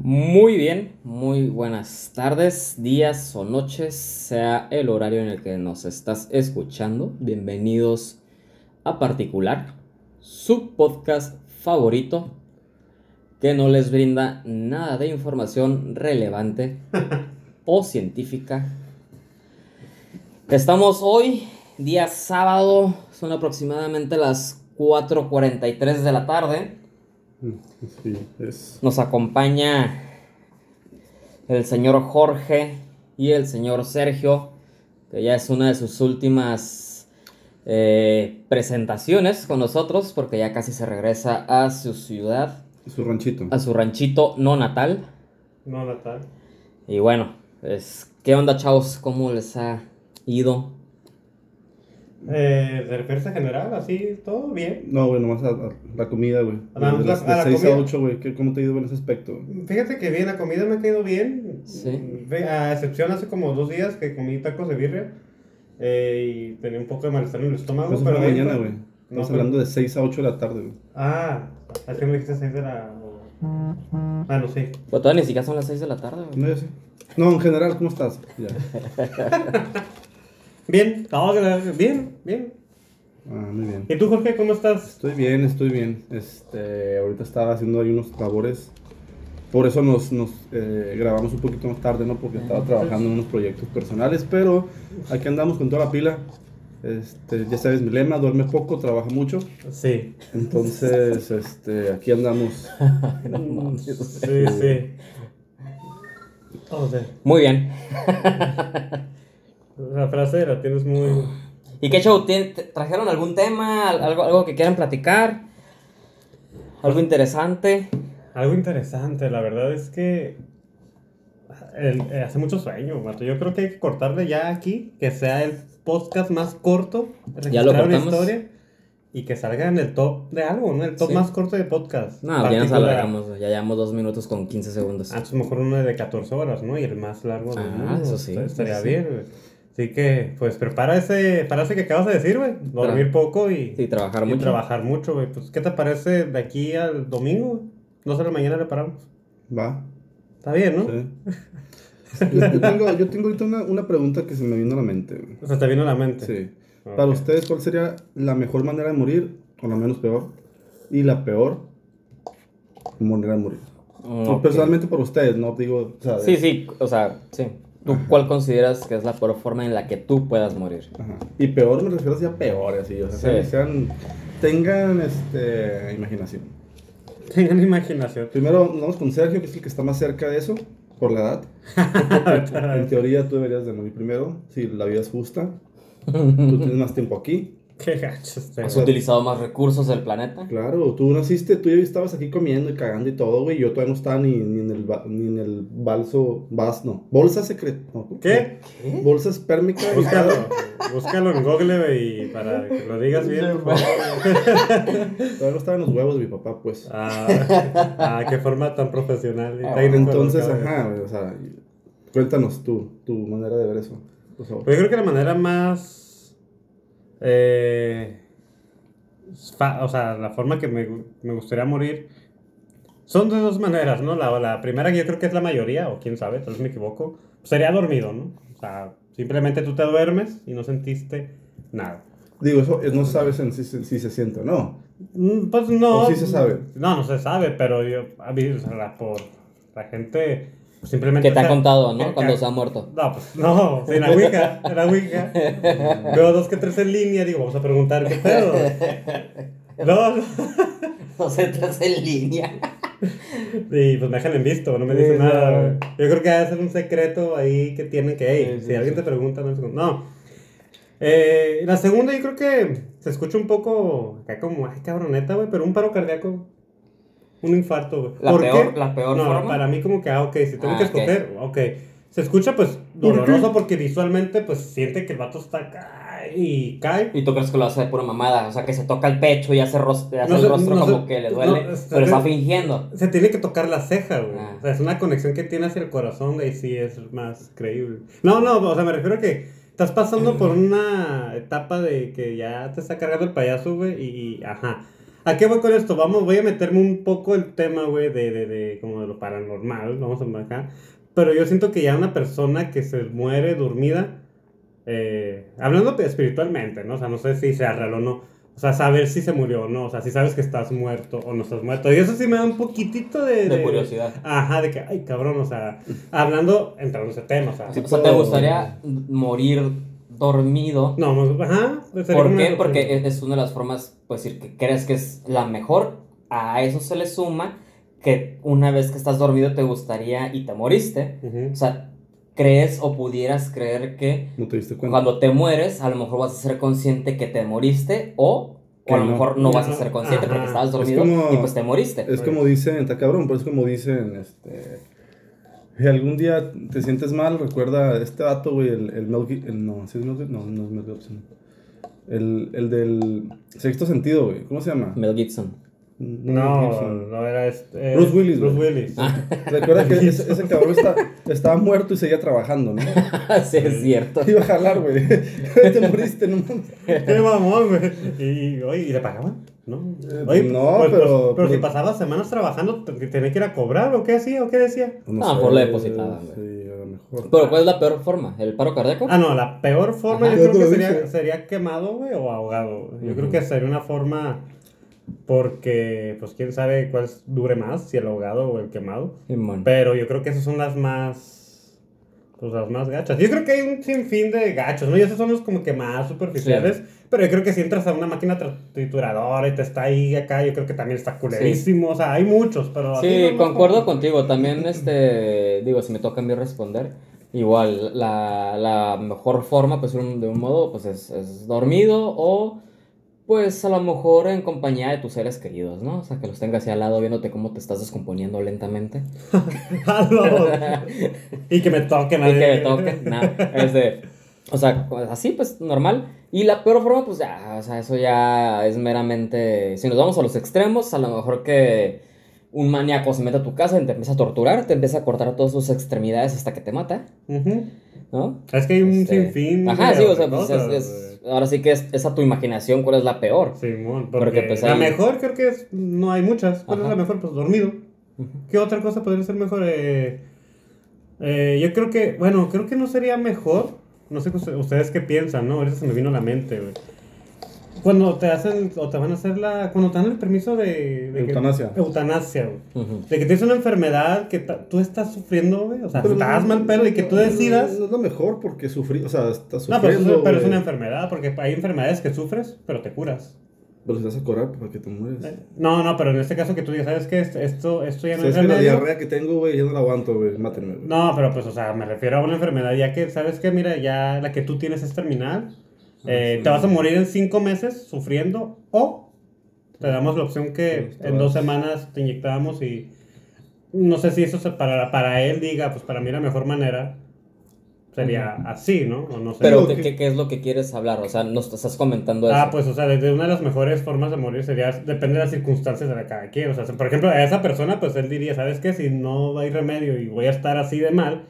Muy bien, muy buenas tardes, días o noches, sea el horario en el que nos estás escuchando. Bienvenidos a Particular, su podcast favorito que no les brinda nada de información relevante o científica. Estamos hoy, día sábado, son aproximadamente las 4.43 de la tarde. Sí, es. Nos acompaña el señor Jorge y el señor Sergio, que ya es una de sus últimas eh, presentaciones con nosotros, porque ya casi se regresa a su ciudad, Su ranchito. a su ranchito no natal. No, Natal. Y bueno, pues, ¿qué onda, chavos? ¿Cómo les ha ido? Eh, ¿De refieres a general? ¿Así? ¿Todo bien? No, güey, nomás a, a la comida, güey. Nada más De, las- la- a la de 6 a comida. 8, güey. ¿qué- ¿Cómo te ha ido en ese aspecto? Fíjate que bien, la comida me ha caído bien. Sí. A excepción hace como dos días que comí tacos de birria. eh, y tenía un poco de malestar en el estómago. Eso fue pero mañana, ahorita- güey. No, Estamos pero- hablando de 6 a 8 de la tarde, güey. Ah, es que me dijiste 6 de la. Bueno, sí. Pues todavía ni siquiera son las 6 de la tarde. güey. No, ya sé. No, en general, ¿cómo estás? Ya. Bien, no, bien, bien. Ah, muy bien. ¿Y tú, Jorge, cómo estás? Estoy bien, estoy bien. Este, ahorita estaba haciendo ahí unos labores. Por eso nos, nos eh, grabamos un poquito más tarde, ¿no? Porque estaba trabajando en unos proyectos personales, pero aquí andamos con toda la pila. Este, ya sabes mi lema, duerme poco, trabaja mucho. Sí. Entonces, este, aquí andamos. No mames. Sí, sí. Muy bien. la frase la tienes muy. ¿Y qué show? ¿Tien- te- ¿Trajeron algún tema? ¿Al- ¿Algo, algo que quieran platicar? ¿Algo interesante? Algo interesante, la verdad es que el- eh, hace mucho sueño, Mato. Yo creo que hay que cortarle ya aquí, que sea el podcast más corto Ya lo cortamos. historia y que salga en el top de algo, ¿no? El top Sí. más corto de podcast. No, ya nos Particular. alargamos. Ya llevamos dos minutos con 15 segundos. Ah, entonces mejor uno de 14 horas, ¿no? Y el más largo del Ah, eso sí, Estaría sí. bien. Así que, pues prepara ese, para ese que acabas de decir, güey. Dormir poco y, Sí, trabajar y mucho. trabajar mucho, güey. Pues, ¿qué te parece de aquí al domingo? güey? No sé, la mañana le paramos. Va. Está bien, ¿no? Sí. Yo, tengo, yo tengo ahorita una, una pregunta que se me vino a la mente. O sea, te vino a la mente. Sí. Para ustedes, ¿cuál sería la mejor manera de morir o la menos peor? Y la peor manera de morir. Ok. Personalmente para ustedes, no digo. O sea, Sí, sí, o sea, sí. ¿Tú cuál consideras que es la peor forma en la que tú puedas morir? Ajá. Y peor me refiero a peor, así. O sea, Sí. sean, tengan este, imaginación. Tengan imaginación. Primero, vamos con Sergio, que es el que está más cerca de eso, por la edad. en teoría, tú deberías de morir primero, si la vida es justa. Tú tienes más tiempo aquí. Qué gacho este, ¿Has güey. utilizado más recursos del planeta? Claro, tú naciste, tú ya estabas aquí comiendo y cagando y todo, güey. Yo todavía no estaba ni, ni en el ba- ni en el balso, vas, no. Bolsa secreta. no, ¿Qué? Bolsa espérmica. y Búscalo. Búscalo en Google, güey, y para que lo digas bien, por favor. Todavía no estaba en los huevos de mi papá, pues. Ah, ah, qué forma tan profesional. y Ah, técnica Entonces, ajá, güey, o sea, cuéntanos tú, tu manera de ver eso, por favor. Pues yo creo que la manera más. Eh, o sea, la forma que me, me gustaría morir. Son de dos maneras, ¿no? La, la primera que yo creo que es la mayoría, o quién sabe, tal vez me equivoco. Sería dormido, ¿no? O sea, simplemente tú te duermes y no sentiste nada. Digo, eso no sabes si, si- se siente o no. Mm, Pues no. ¿O sí se sabe? No, no se sabe, pero yo. A mí, o sea, la, por la gente. Pues, simplemente. Que te ha contado, ¿no? que- Cuando que- se ha muerto. No, pues no, en la Ouija, en la Ouija. Veo dos que tres en línea, digo, vamos a preguntar qué pedo. No, no. No te hace en línea. Y pues me dejan en visto, no me dicen no. nada. güey. Yo creo que debe ser un secreto ahí que tienen que, hey, Sí, si alguien te pregunta, no. No. Eh, la segunda, yo creo que se escucha un poco acá como, ay, cabroneta, güey, pero un paro cardíaco. Un infarto, güey. ¿La ¿Por peor- qué? la peor no, forma? para mí como que, ah, ok, si tengo Ah, que escoger, ok. Se escucha pues doloroso porque visualmente pues siente que el vato está acá y cae. Y tú crees que lo hace de pura mamada. O sea, que se toca el pecho y hace, hace No el rostro no como sé- que le duele. no, pero está fingiendo. Se tiene que tocar la ceja, güey. Ah. O sea, es una conexión que tiene hacia el corazón, y sí es más creíble. No, no, o sea, me refiero a que estás pasando por una etapa de que ya te está cargando el payaso, güey, y, y, ajá. ¿A qué voy con esto? Vamos, voy a meterme un poco el tema, güey, de, de, de, como de lo paranormal, vamos a marcar. Pero yo siento que ya una persona que se muere dormida, eh, hablando espiritualmente, ¿no? O sea, no sé si sea real o no. O sea, saber si se murió o no. O sea, si sabes que estás muerto o no estás muerto. Y eso sí me da un poquitito de... De curiosidad. Ajá, de que, ay, cabrón, o sea, hablando, entrando en ese tema, o sea. O sea, ¿te gustaría morir dormido? No, ajá. ¿Por qué? Porque es- es una de las formas, pues decir, que crees que es la mejor. A eso se le suma que una vez que estás dormido te gustaría y te moriste. O sea, crees o pudieras creer que No te cuando te mueres, a lo mejor vas a ser consciente que te moriste o, o a lo mejor no vas a ser consciente porque estabas Es dormido como- y pues te moriste. Es como dicen, está cabrón, pero es como dicen, este... Si algún día te sientes mal, recuerda este vato, güey, el, el Mel el- no, ¿sí es Mel Gib- no, no es Mel Gibson. El, el del sexto sentido, güey, ¿cómo se llama? Mel Gibson. No, no era este. eh, Bruce Willis, Bruce. Willis. Recuerda que ese, ese cabrón está, estaba muerto y seguía trabajando, ¿no? sí, es cierto. Iba a jalar, güey. te moriste, no mames. Qué mamón, güey. Y, oye, ¿y le pagaban? No. Eh, Oye, no, pues, pero- Pero, si pero- pasaba semanas trabajando, te- tenía que ir a cobrar, ¿o qué hacía? ¿O qué decía? No Ah, sé, por la depositada, güey. Sí, a lo mejor. Pero ¿cuál es la peor forma? ¿El paro cardíaco? Ah, no, la peor forma Ajá. yo creo que lo sería, sería quemado, güey, o ahogado. Yo creo que sería una forma. Porque, pues, quién sabe cuál dure más, si el ahogado o el quemado. Simón. Pero yo creo que esas son las más. Pues las más gachas. Yo creo que hay un sinfín de gachos, ¿no? Y esos son los como que más superficiales. Pero yo creo que si entras a una máquina trituradora y te está ahí acá, yo creo que también está culerísimo. O sea, hay muchos, pero. Sí, no- concuerdo contigo. También, este, digo, si me toca a mí responder, igual, la, la mejor forma, pues, un- de un modo, pues, es, es dormido o, pues, a lo mejor en compañía de tus seres queridos, ¿no? O sea, que los tengas ahí al lado viéndote cómo te estás descomponiendo lentamente. Y que me toque, Y que me toque, nada, es de, o sea, así, pues, normal. Y la peor forma, pues, ya, o sea, eso ya es meramente, si nos vamos a los extremos, a lo mejor que un maníaco se mete a tu casa y te empieza a torturar, te empieza a cortar todas tus extremidades hasta que te mata. ¿no? Es que hay un Este, sinfín. Ajá, de sí, o sea, pues, es- es- ahora sí que es, es a tu imaginación cuál es la peor. Simón, porque, Porque, pues, la mejor creo que es, no hay muchas. ¿Cuál Ajá. es la mejor? Pues dormido. ¿Qué otra cosa podría ser mejor? Eh, eh, yo creo que, bueno, creo que no sería mejor. No sé ustedes qué piensan, ¿no? Ahorita se me vino a la mente, güey. Cuando te hacen, o te van a hacer la. Cuando te dan el permiso de. de que- Eutanasia. eutanasia, güey. Ujú. De que tienes una enfermedad que tú estás sufriendo, güey. O sea, Pero estás no- mal pedo y que tú no- decidas. No, es lo mejor porque sufrí, o sea, estás No, sufriendo. pero, eso- pero es una enfermedad, porque hay enfermedades que sufres, pero te curas. Pero si te vas a cobrar para que te mueres. Eh, No, no, pero en este caso que tú digas, ¿sabes qué? Esto, esto, ya no ¿Sabes es que la remedio. diarrea que tengo, güey, ya no la aguanto, güey. Mátenme, güey. No, pero pues, o sea, me refiero a una enfermedad ya que, ¿sabes qué? Mira, ya la que tú tienes es terminal. Eh, sí. Te vas a morir en cinco meses sufriendo o te damos la opción que en dos semanas te inyectamos y no sé si eso se- para, para él diga, pues para mí la mejor manera sería así, ¿no? O no sé. Pero, ¿qué, que- qué, qué es lo que quieres hablar? O sea, nos estás comentando eso. Ah, pues, o sea, desde una de las mejores formas de morir sería, depende de las circunstancias de la cada quien. O sea, por ejemplo, a esa persona, pues él diría, ¿sabes qué? Si no hay remedio y voy a estar así de mal,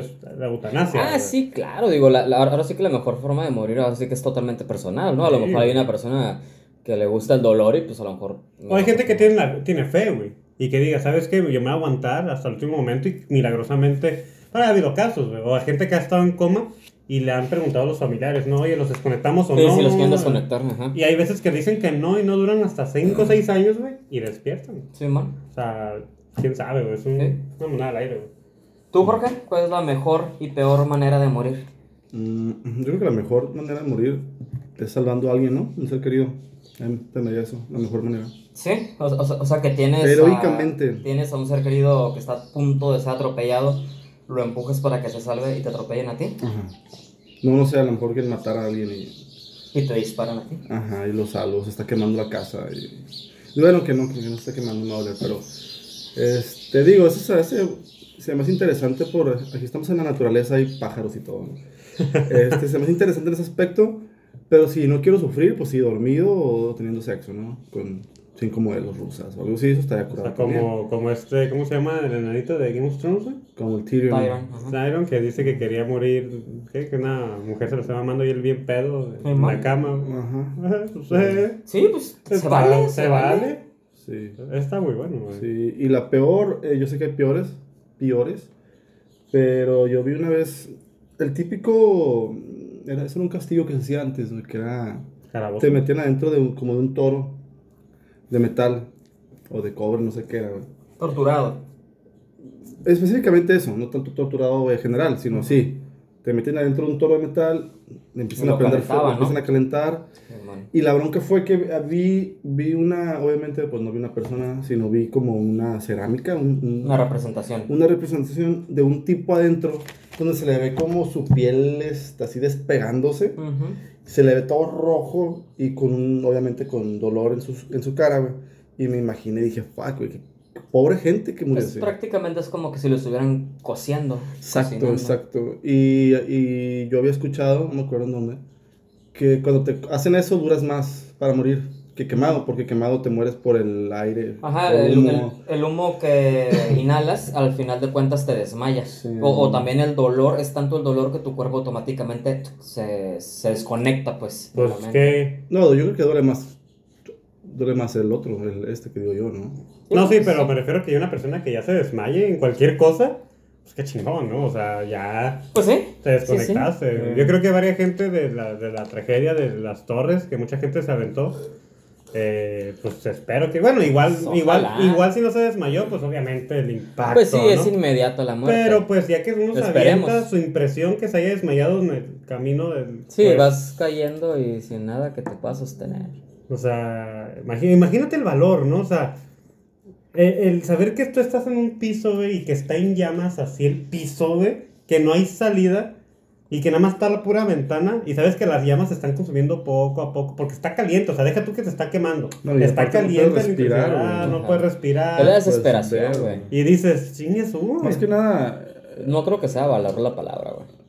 pues la eutanasia. Ah, sí, claro, digo, la, la- ahora sí que la mejor forma de morir ahora sí que es totalmente personal, ¿no? A lo Sí. mejor hay una persona que le gusta el dolor y pues a lo mejor... O hay gente que tiene, la- tiene fe, güey. Y que diga, ¿sabes qué? Yo me voy a aguantar hasta el último momento y milagrosamente. Bueno, ha habido casos, güey. O hay gente que ha estado en coma y le han preguntado a los familiares, ¿no? Oye, ¿los desconectamos o Sí, no? si los quieren desconectar, ajá. Y hay veces que dicen que no y no duran hasta 5 o 6 años, güey. Y despiertan. Sí, man. O sea, quién sabe, güey. Es un, Sí. una moneda al aire, güey. ¿Tú, Jorge? ¿Cuál es la mejor y peor manera de morir? Mm, yo creo que la mejor manera de morir es salvando a alguien, ¿no? Un ser querido. A mí me daría eso, la mejor manera. Sí, o, o sea- o sea que tienes... Heroicamente. A, tienes a un ser querido que está a punto de ser atropellado, lo empujes para que se salve y te atropellen a ti Ajá. No, no sé, a lo mejor que matar a alguien y. y te disparan a ti. Ajá, y lo salvo, se está quemando la casa. Y, bueno, que no, que no esté quemando, no pero. Este, digo, eso se hace. Se me hace interesante por. Aquí estamos en la naturaleza, hay pájaros y todo, ¿no? Este, se me hace interesante en ese aspecto, pero si no quiero sufrir, pues sí, dormido o teniendo sexo, ¿no? Con, cinco modelos rusas o algo así, eso estaría O curado. sea, también. como, como este, ¿cómo se llama el enanito de Game of Thrones? güey? Como el Tyrion. Tyrion. Tyrion, que dice que quería morir, ¿qué? que una mujer se lo estaba mamando y él bien pedo en la cama. Ajá. Pues, eh, Sí, pues se está- vale, se vale. Sí. Está muy bueno, güey. Sí, y la peor, eh, yo sé que hay peores, peores, pero yo vi una vez el típico, era, eso era un castillo que se hacía antes, güey, que era, te metían adentro de un, como de un toro de metal o de cobre, no sé qué era, güey. Torturado. Específicamente eso, no tanto torturado en general, sino así, te meten adentro de un toro de metal, empiezan Lo a prender fuego, ¿no? empiezan a calentar, y la bronca fue que vi, vi una, obviamente, pues no vi una persona, sino vi como una cerámica, un- un- Una representación. una representación de un tipo adentro, donde se le ve como su piel está así despegándose, Ujú. se le ve todo rojo y con un, obviamente con dolor en su, en su cara, güey. Y me imaginé y dije, fuck, güey, qué pobre gente que murió Pues así. prácticamente es como que si lo estuvieran cociendo. Exacto, cocinando. exacto. Y, y yo había escuchado, no me acuerdo en dónde, que cuando te hacen eso duras más para morir que quemado, porque quemado te mueres por el aire. Ajá, por el, humo. el- el humo que inhalas, al final de cuentas te desmayas. Sí. O, o también el dolor, es tanto el dolor que tu cuerpo automáticamente se, se desconecta, pues. Pues que. No, yo creo que duele más, duele más el otro, el, este que digo yo, ¿no? No, sí, pero me refiero a que hay una persona que ya se desmaye en cualquier cosa. Pues qué chingón, ¿no? O sea, ya Pues sí. te sí, sí. desconectaste. Mm. Yo creo que varias gente de la, de la tragedia de las torres, que mucha gente se aventó. eh, pues espero que, bueno, igual, Pues, igual, igual si no se desmayó, pues obviamente el impacto. Pues sí, es ¿no? inmediato la muerte. Pero pues ya que uno se avienta, su impresión que se haya desmayado en el camino del... Sí, pues, vas cayendo y sin nada que te pueda sostener. O sea, imagínate el valor, ¿no? O sea, el, el saber que tú estás en un piso, güey, y que está en llamas así el piso, güey, que no hay salida y que nada más está la pura ventana y sabes que las llamas se están consumiendo poco a poco porque está caliente, o sea, deja tú que te está quemando. No, está aparte no caliente, puedes respirar, no puedes respirar. es la desesperación, güey. Y dices, chingue su. Más que nada, No creo que sea valor la palabra, güey.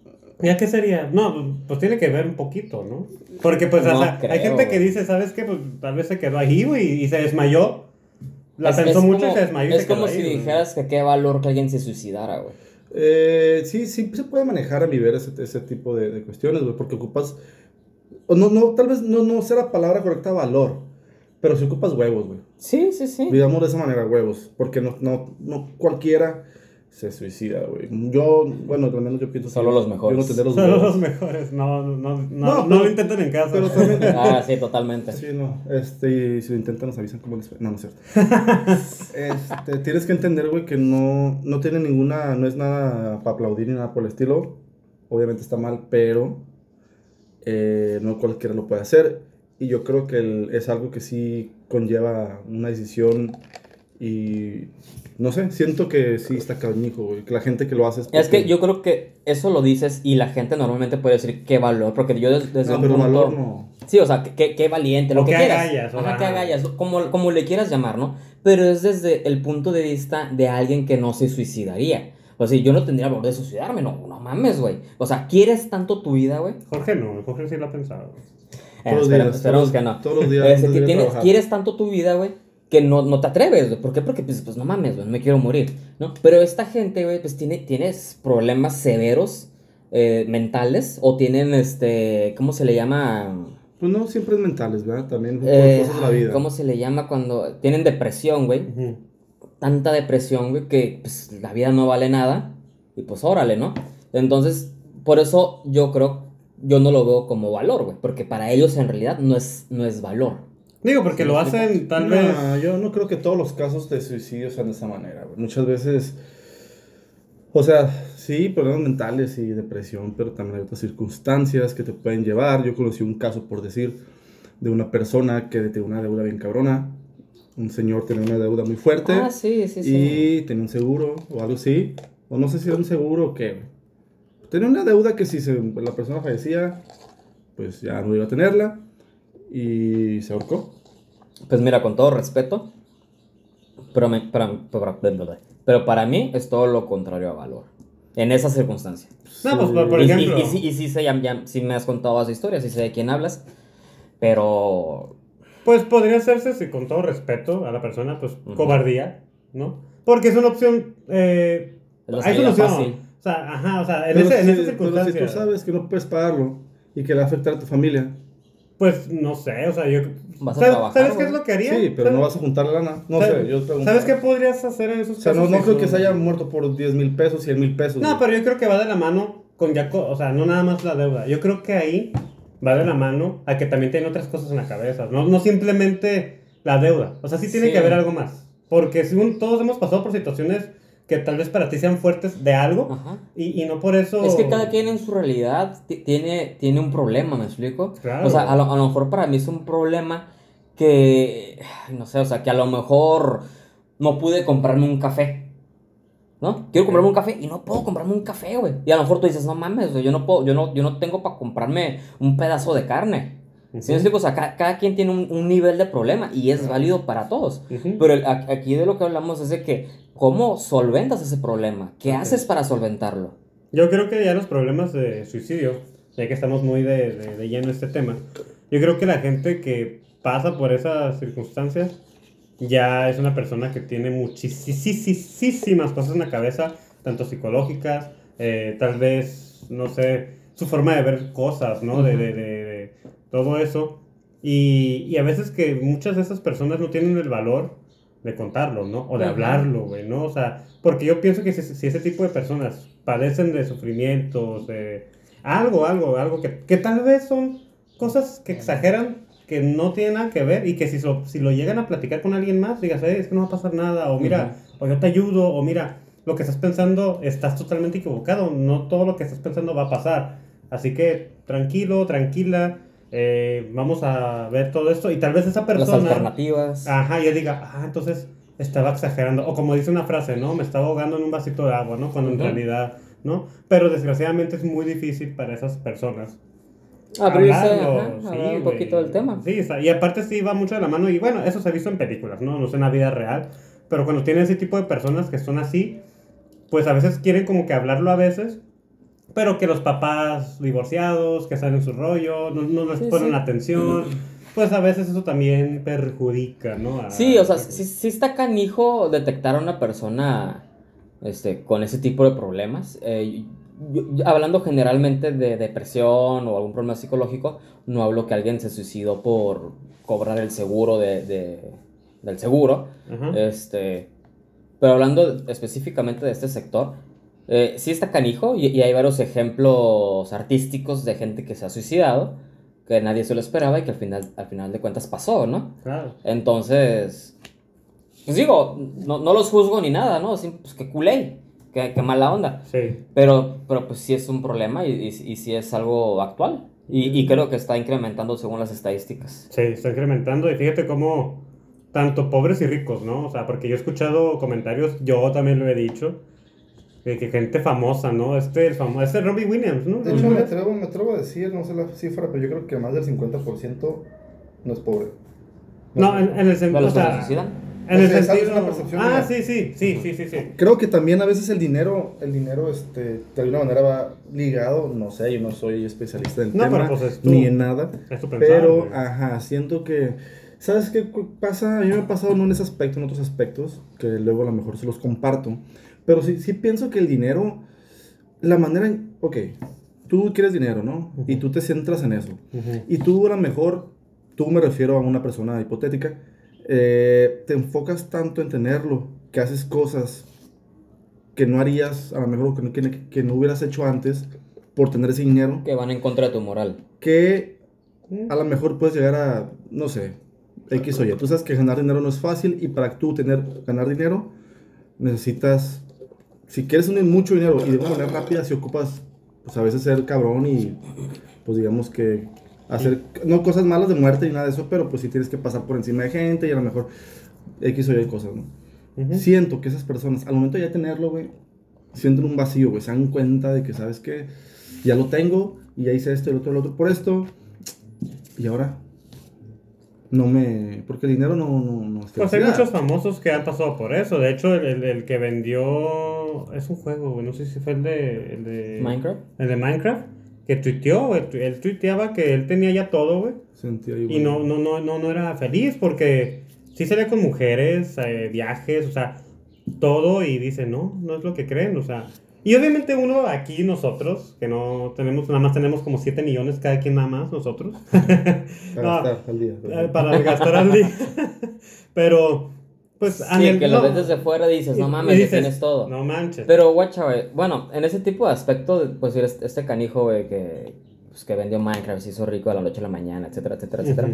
¿Ya qué sería? No, pues tiene que ver un poquito, ¿no? Porque pues, No o sea, creo, hay gente que dice, ¿sabes qué? Pues tal vez se quedó ahí, güey, y se desmayó. La Es- pensó es mucho como- y se desmayó y Es se quedó como ahí, si güey. dijeras que qué valor que alguien se suicidara, güey. Eh, sí, sí se puede manejar a mi ver ese, ese tipo de, de cuestiones, güey, porque ocupas, o no, no, tal vez no, no sea la palabra correcta valor, pero si ocupas huevos, güey. Sí, sí, sí. Digamos de esa manera, huevos, porque no, no, no cualquiera se suicida, güey. Yo, bueno, al menos yo pienso Solo que los mejores. Yo no tendré los Son huevos. los mejores, no, no, no, no, No, lo intenten en casa. Pero también, Ah, sí, totalmente. Sí, no. Este, y si lo intentan, nos avisan cómo les fue. No, no es cierto. este, tienes que entender, güey, que no, no tiene ninguna. No es nada para aplaudir ni nada por el estilo. Obviamente está mal, pero eh, no cualquiera lo puede hacer. Y yo creo que el- es algo que sí conlleva una decisión. Y no sé, siento que sí está cañijo, güey. Que la gente que lo hace es. Es que yo creo que eso lo dices y la gente normalmente puede decir qué valor, porque yo des- desde No, un pero punto... valor no. Sí, o sea, que- que- qué valiente, lo O que qué quieras. agallas, o Ajá, qué agallas, como, como le quieras llamar, ¿no? Pero es desde el punto de vista de alguien que no se suicidaría. O sea, yo no tendría valor de suicidarme, no, no mames, güey. O sea, ¿quieres tanto tu vida, güey? Jorge no, Jorge sí lo ha pensado. Eh, Todos los espera- días, esperemos todos- que no. todos los días Este, que tienes- quieres tanto tu vida, güey, que no, no te atreves. ¿Por qué? Porque, pues, pues no mames, güey, no me quiero morir, ¿no? Pero esta gente, güey, pues tiene, tienes problemas severos eh, mentales o tienen, este, ¿cómo se le llama? Pues no, siempre es mentales, ¿verdad? También Eh, cosas de la vida. ¿Cómo se le llama cuando tienen depresión, güey? Tanta depresión, güey, que pues, la vida no vale nada. Y pues órale, ¿no? Entonces, por eso yo creo, yo no lo veo como valor, güey. Porque para ellos en realidad no es, no es valor. Digo, porque lo hacen tal No, vez... yo no creo que todos los casos de suicidio sean de esa manera. Muchas veces, o sea, sí, problemas mentales y depresión, pero también hay otras circunstancias que te pueden llevar. Yo conocí un caso, por decir, de una persona que tenía una deuda bien cabrona. Un señor tenía una deuda muy fuerte Ah, sí, sí, sí. y tenía un seguro o algo así. O no sé si era un seguro o qué. Tenía una deuda que si se- la persona fallecía, pues ya no iba a tenerla. Y se ahorcó. Pues mira, con todo respeto, pero, me- para, para- pero para mí es todo lo contrario a valor. En esa circunstancia. No, pues por, por y, y- ejemplo... y, sí- y sí, sé, ya, ya- sí me has contado esa historia, sí sé de quién hablas, pero Pues podría hacerse, si con todo respeto a la persona, pues Ujú. cobardía, ¿no? Porque es una opción. Eh, Es salida solución. fácil. O sea, ajá, o sea, en, Pero ese, en si- esa pero circunstancia. si tú sabes que no puedes pagarlo y que le va a afectar a tu familia, Pues no sé, o sea, yo. Vas a ¿Sabes, trabajar, ¿sabes qué es lo que haría? sí, pero ¿Sabes- no vas a juntar la lana. No ¿sabes- sé, yo pregunto. ¿Sabes qué podrías hacer en esos O sea, no, casos? creo que se haya muerto por 10 mil pesos, 100 mil pesos. No, güey. pero yo creo que va de la mano con ya, o sea, no nada más la deuda. Yo creo que ahí va de la mano a que también tiene otras cosas en la cabeza. No, no simplemente la deuda. O sea, sí tiene Sí. que haber algo más. Porque si un- todos hemos pasado por situaciones que tal vez para ti sean fuertes de algo y, y no por eso... Es que cada quien en su realidad ti- tiene, tiene un problema, ¿me explico? Claro. O sea, a lo, a lo mejor para mí es un problema que, no sé, o sea, que a lo mejor no pude comprarme un café. ¿No? Quiero comprarme un café y no puedo comprarme un café, güey. Y a lo mejor tú dices, no mames, yo no puedo, yo no, yo no tengo para comprarme un pedazo de carne. ¿Sí me explico? O sea, ca- cada, quien tiene un, un nivel de problema y es válido para todos. Ujú. Pero el- a- aquí de lo que hablamos es de que, ¿cómo solventas ese problema? ¿Qué Ok. haces para solventarlo? Yo creo que ya los problemas de suicidio, ya que estamos muy de, de, de lleno en este tema, yo creo que la gente que pasa por esas circunstancias ya es una persona que tiene muchísimas cosas en la cabeza, tanto psicológicas, eh, tal vez, no sé, su forma de ver cosas, ¿no? de, de, de, de todo eso. Y, y a veces que muchas de esas personas no tienen el valor de contarlo, ¿no? O de Ajá. hablarlo, güey, ¿no? O sea, porque yo pienso que si, si ese tipo de personas padecen de sufrimientos, de algo, algo, algo que, que tal vez son cosas que exageran, que no tienen nada que ver y que si, so- si lo llegan a platicar con alguien más, digas, "Eh, es que no va a pasar nada, o mira, o yo te ayudo, o mira, lo que estás pensando estás totalmente equivocado, no todo lo que estás pensando va a pasar. Así que tranquilo, tranquila, eh, vamos a ver todo esto y tal vez esa Las persona... alternativas. Ajá, y él diga, ah, entonces estaba exagerando. O como dice una frase, ¿no? Me estaba ahogando en un vasito de agua, ¿no? Cuando en Ujú. realidad, ¿no? Pero desgraciadamente es muy difícil para esas personas. Abrirse, hablarlo, ajá, sí, un poquito del tema. Sí, y aparte sí va mucho de la mano. Y bueno, eso se ha visto en películas, ¿no? No sé en la vida real. Pero cuando tienen ese tipo de personas que son así, pues a veces quieren como que hablarlo a veces. Pero que los papás divorciados, que salen su rollo, no, no les Sí, ponen sí. atención. Pues a veces eso también perjudica, ¿no? A- Sí, o sea, sí, sí está canijo detectar a una persona este, con ese tipo de problemas. Eh, yo- yo- hablando generalmente de depresión o algún problema psicológico, no hablo que alguien se suicidó por cobrar el seguro de, de- del seguro. Ajá. Este, pero hablando específicamente de este sector, eh, sí está canijo y, y hay varios ejemplos artísticos de gente que se ha suicidado, que nadie se lo esperaba y que al final, al final de cuentas pasó, ¿no? Claro. Entonces, pues digo, no, no los juzgo ni nada, ¿no? Sí, pues que culé, que, que mala onda. Sí. Pero, pero pues sí es un problema y, y, y sí es algo actual. Y, y creo que está incrementando según las estadísticas. Sí, está incrementando y fíjate cómo tanto pobres y ricos, ¿no? O sea, porque yo he escuchado comentarios, yo también lo he dicho, de que gente famosa, ¿no? Este, el famoso, este Robbie Williams, ¿no? De hecho, me atrevo, me atrevo a decir, no sé la cifra, pero yo creo que más del 50% no es pobre. No, en, en el ¿De sentido, o los que se sea, suicidan? en el sentido... una percepción Ah, sí, sí, sí, sí, sí, sí. Creo que también a veces el dinero, el dinero, este, de alguna manera va ligado, no sé, yo no soy especialista en el No, tema, pero pues es tu- ni en nada, Es tu pensar, pero, güey. ajá, siento que, ¿sabes qué pasa? A mí me ha pasado no en ese aspecto, en otros aspectos, que luego a lo mejor se los comparto, pero sí, sí pienso que el dinero, la manera, en- ok, tú quieres dinero, ¿no? Y tú te centras en eso, Ujú. y tú a lo mejor, tú me refiero a una persona hipotética, eh, te enfocas tanto en tenerlo, que haces cosas que no harías, a lo mejor que no, que, que no hubieras hecho antes por tener ese dinero, Que van en contra de tu moral. que a lo mejor puedes llegar a, no sé, X o Y. Tú sabes que ganar dinero no es fácil y para tú tener, ganar dinero necesitas, si quieres unir mucho dinero y de una manera rápida, si ocupas, pues a veces ser cabrón y, pues digamos que hacer, no cosas malas de muerte ni nada de eso, pero pues sí tienes que pasar por encima de gente y a lo mejor X o Y cosas, ¿no? Siento que esas personas, al momento de ya tenerlo, güey, sienten un vacío, güey. Se dan cuenta de que, ¿sabes qué? Ya lo tengo, y ya hice esto, el otro, el otro, por esto. Y ahora, no me. Porque el dinero no, no, no es Pues hay muchos famosos que han pasado por eso. De hecho, el, el- el que vendió. Es un juego, güey. No sé si fue el de. El de Minecraft. El de Minecraft. que tuiteó, él, él tuiteaba que él tenía ya todo, güey. Sentía Y no, no, no, no, no era feliz porque sí salía con mujeres, eh, viajes, o sea, todo y dice, no, no es lo que creen, o sea. Y obviamente uno aquí, nosotros, que no tenemos, nada más tenemos como 7 millones cada quien nada más, nosotros. Para No, gastar al día. eh, para gastar al día. Pero, pues, Sí, que lo ves desde fuera y dices, no mames, ya tienes todo. No manches. Pero, guacha, güey, bueno, en ese tipo de aspecto, pues este, este canijo, güey, que, pues, que vendió Minecraft, se hizo rico de la noche a la mañana, etcétera, etcétera, etcétera.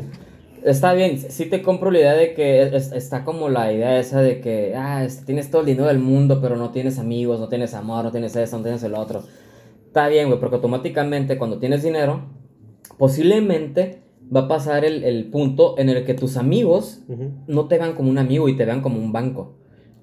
Está bien, sí te compro la idea de que es- está como la idea esa de que, ah, es- tienes todo el dinero del mundo, pero no tienes amigos, no tienes amor, no tienes eso, no tienes el otro. Está bien, güey, porque automáticamente cuando tienes dinero, posiblemente va a pasar el, el punto en el que tus amigos no te vean como un amigo y te vean como un banco,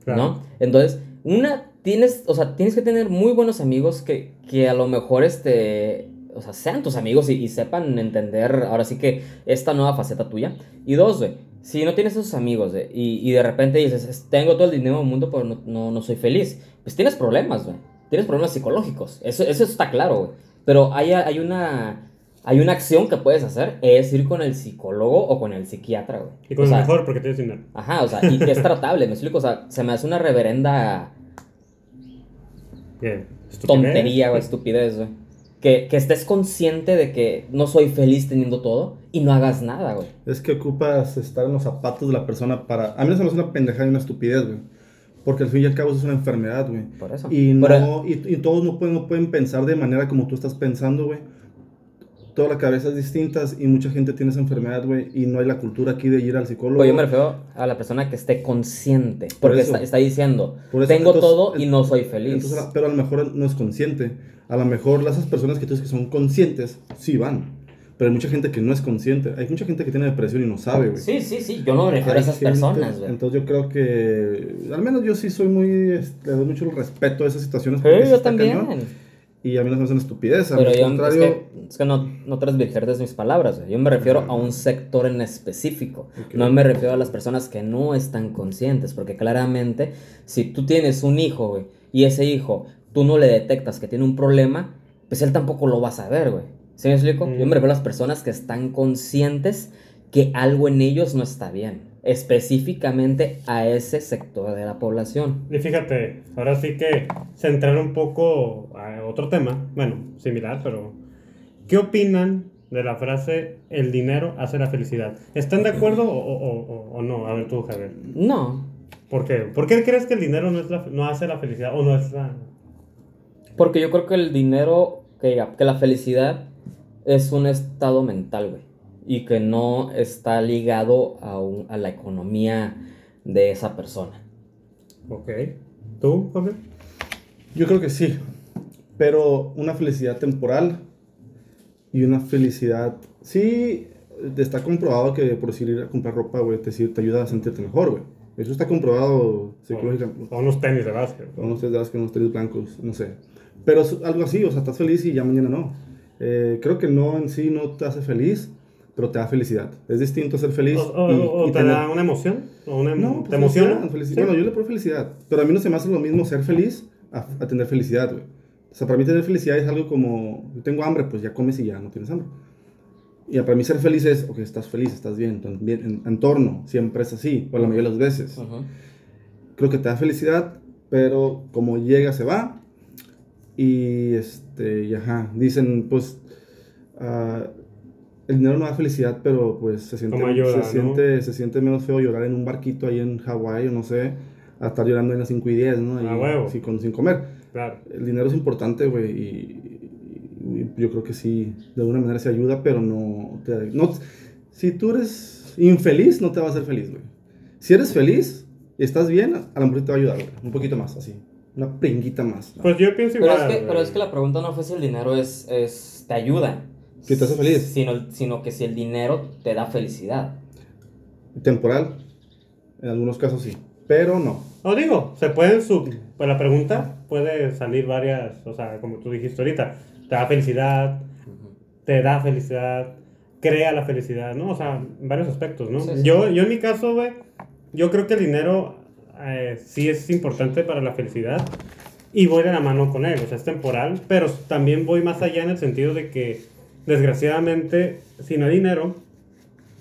Claro. ¿no? Entonces, una, tienes, o sea, tienes que tener muy buenos amigos que, que a lo mejor, este, o sea, sean tus amigos y, y sepan entender, ahora sí que, esta nueva faceta tuya. Y dos, güey, si no tienes esos amigos, güey, y, y de repente dices, "Es- tengo todo el dinero del mundo, pero no, no, no soy feliz, pues tienes problemas, güey. Tienes problemas psicológicos, eso, eso está claro, güey. Pero hay, hay una... Hay una acción que puedes hacer, es ir con el psicólogo o con el psiquiatra, güey. Y con O el sea, mejor porque tienes dinero. Ajá, o sea, y es tratable, me explico, o sea, se me hace una reverenda tontería, güey, estupidez, güey. Que, que estés consciente de que no soy feliz teniendo todo y no hagas nada, güey. Es que ocupas estar en los zapatos de la persona para... A mí no se me hace una pendejada y una estupidez, güey. Porque al fin y al cabo es una enfermedad, güey. Por eso. Y, Pero- no, y, y todos no pueden, no pueden pensar de manera como tú estás pensando, güey. Toda la cabeza es distinta y mucha gente tiene esa enfermedad, güey. Y no hay la cultura aquí de ir al psicólogo. Pues yo me refiero a la persona que esté consciente. Porque eso. está, está diciendo, Por eso, tengo entonces, todo y no soy feliz. Entonces, pero a lo mejor no es consciente. A lo mejor esas personas que tú dices que son conscientes, sí van. Pero hay mucha gente que no es consciente. Hay mucha gente que tiene depresión y no sabe, güey. sí, sí, sí, yo no me refiero a Hay esas gente- personas, güey. Entonces yo creo que, al menos yo sí soy muy, este, le doy mucho respeto a esas situaciones. Sí yo también. cañón, y a mí no se me hacen estupidez. Pero al yo, es contrario, que, es que no, no transvirtieres mis palabras. Yo me refiero a un sector en específico. No me refiero a las personas que no están conscientes, porque claramente, si tú tienes un hijo, güey, y ese hijo tú no le detectas que tiene un problema, pues él tampoco lo va a saber, güey. ¿Sí me explico? Mm. Yo me refiero a las personas que están conscientes que algo en ellos no está bien. Específicamente a ese sector de la población. Y fíjate, ahora sí que centrar un poco a otro tema, bueno, similar, pero ¿qué opinan de la frase el dinero hace la felicidad? ¿Están de acuerdo o, o- o- o no? A ver tú, Javier. No, ¿Por qué? ¿Por qué crees que el dinero no, es la- no hace la felicidad o no es la... Porque yo creo que el dinero, que, que la felicidad es un estado mental, güey. Y que no está ligado a, un- a la economía de esa persona. Ok. ¿Tú, Jorge? yo creo que sí. Pero una felicidad temporal y una felicidad, sí, está comprobado que por decir ir a comprar ropa, güey, te, te ayuda a sentirte mejor, güey. Eso está comprobado psicológicamente. O unos tenis de básquet. Con unos tres dados, con unos tres blancos, no sé. Pero es algo así, o sea, estás feliz y ya mañana no. Eh, creo que no en sí no te hace feliz, pero te da felicidad. Es distinto ser feliz O, o- y, o y te tener- da una emoción. O una, No, pues ¿Te emociona? Sí. Bueno, yo le pongo felicidad, pero a mí no se me hace lo mismo ser feliz a, a tener felicidad, güey. O sea, para mí tener felicidad es algo como, yo tengo hambre, pues ya comes y ya no tienes hambre. Y para mí ser feliz es, ok, estás feliz, estás bien, bien- en, entorno siempre es así, o la mayoría de las veces. Ujú. creo que te da felicidad, pero como llega se va. Y este, y ajá, dicen pues ah, el dinero no da felicidad, pero pues se siente, ayuda, se, ¿no? siente, se siente menos feo llorar en un barquito ahí en Hawái o no sé, a estar llorando en las 5 y 10, ¿no? Y- huevo. sí, con, sin comer. Claro. El dinero es importante, güey, y, y- y yo creo que sí, de alguna manera se ayuda, pero no, te, no si tú eres infeliz, no te va a hacer feliz, güey. Si eres feliz y estás bien, a lo mejor te va a ayudar, güey, un poquito más, así, una pringuita más. ¿no? Pues yo pienso Pero, igual. es que, pero es que la pregunta no fue si el dinero es, es te ayuda. Si te hace feliz. Sino, sino que si el dinero te da felicidad. Temporal, en algunos casos sí, pero no. No digo, se pueden sub... Pues la pregunta puede salir varias, o sea, como tú dijiste ahorita, te da felicidad, te da felicidad, crea la felicidad, ¿no? O sea, en varios aspectos, ¿no? Sí, sí. Yo, yo en mi caso, güey, yo creo que el dinero eh, sí es importante para la felicidad, y voy de la mano con él, o sea, es temporal, pero también voy más allá en el sentido de que, desgraciadamente, si no hay dinero,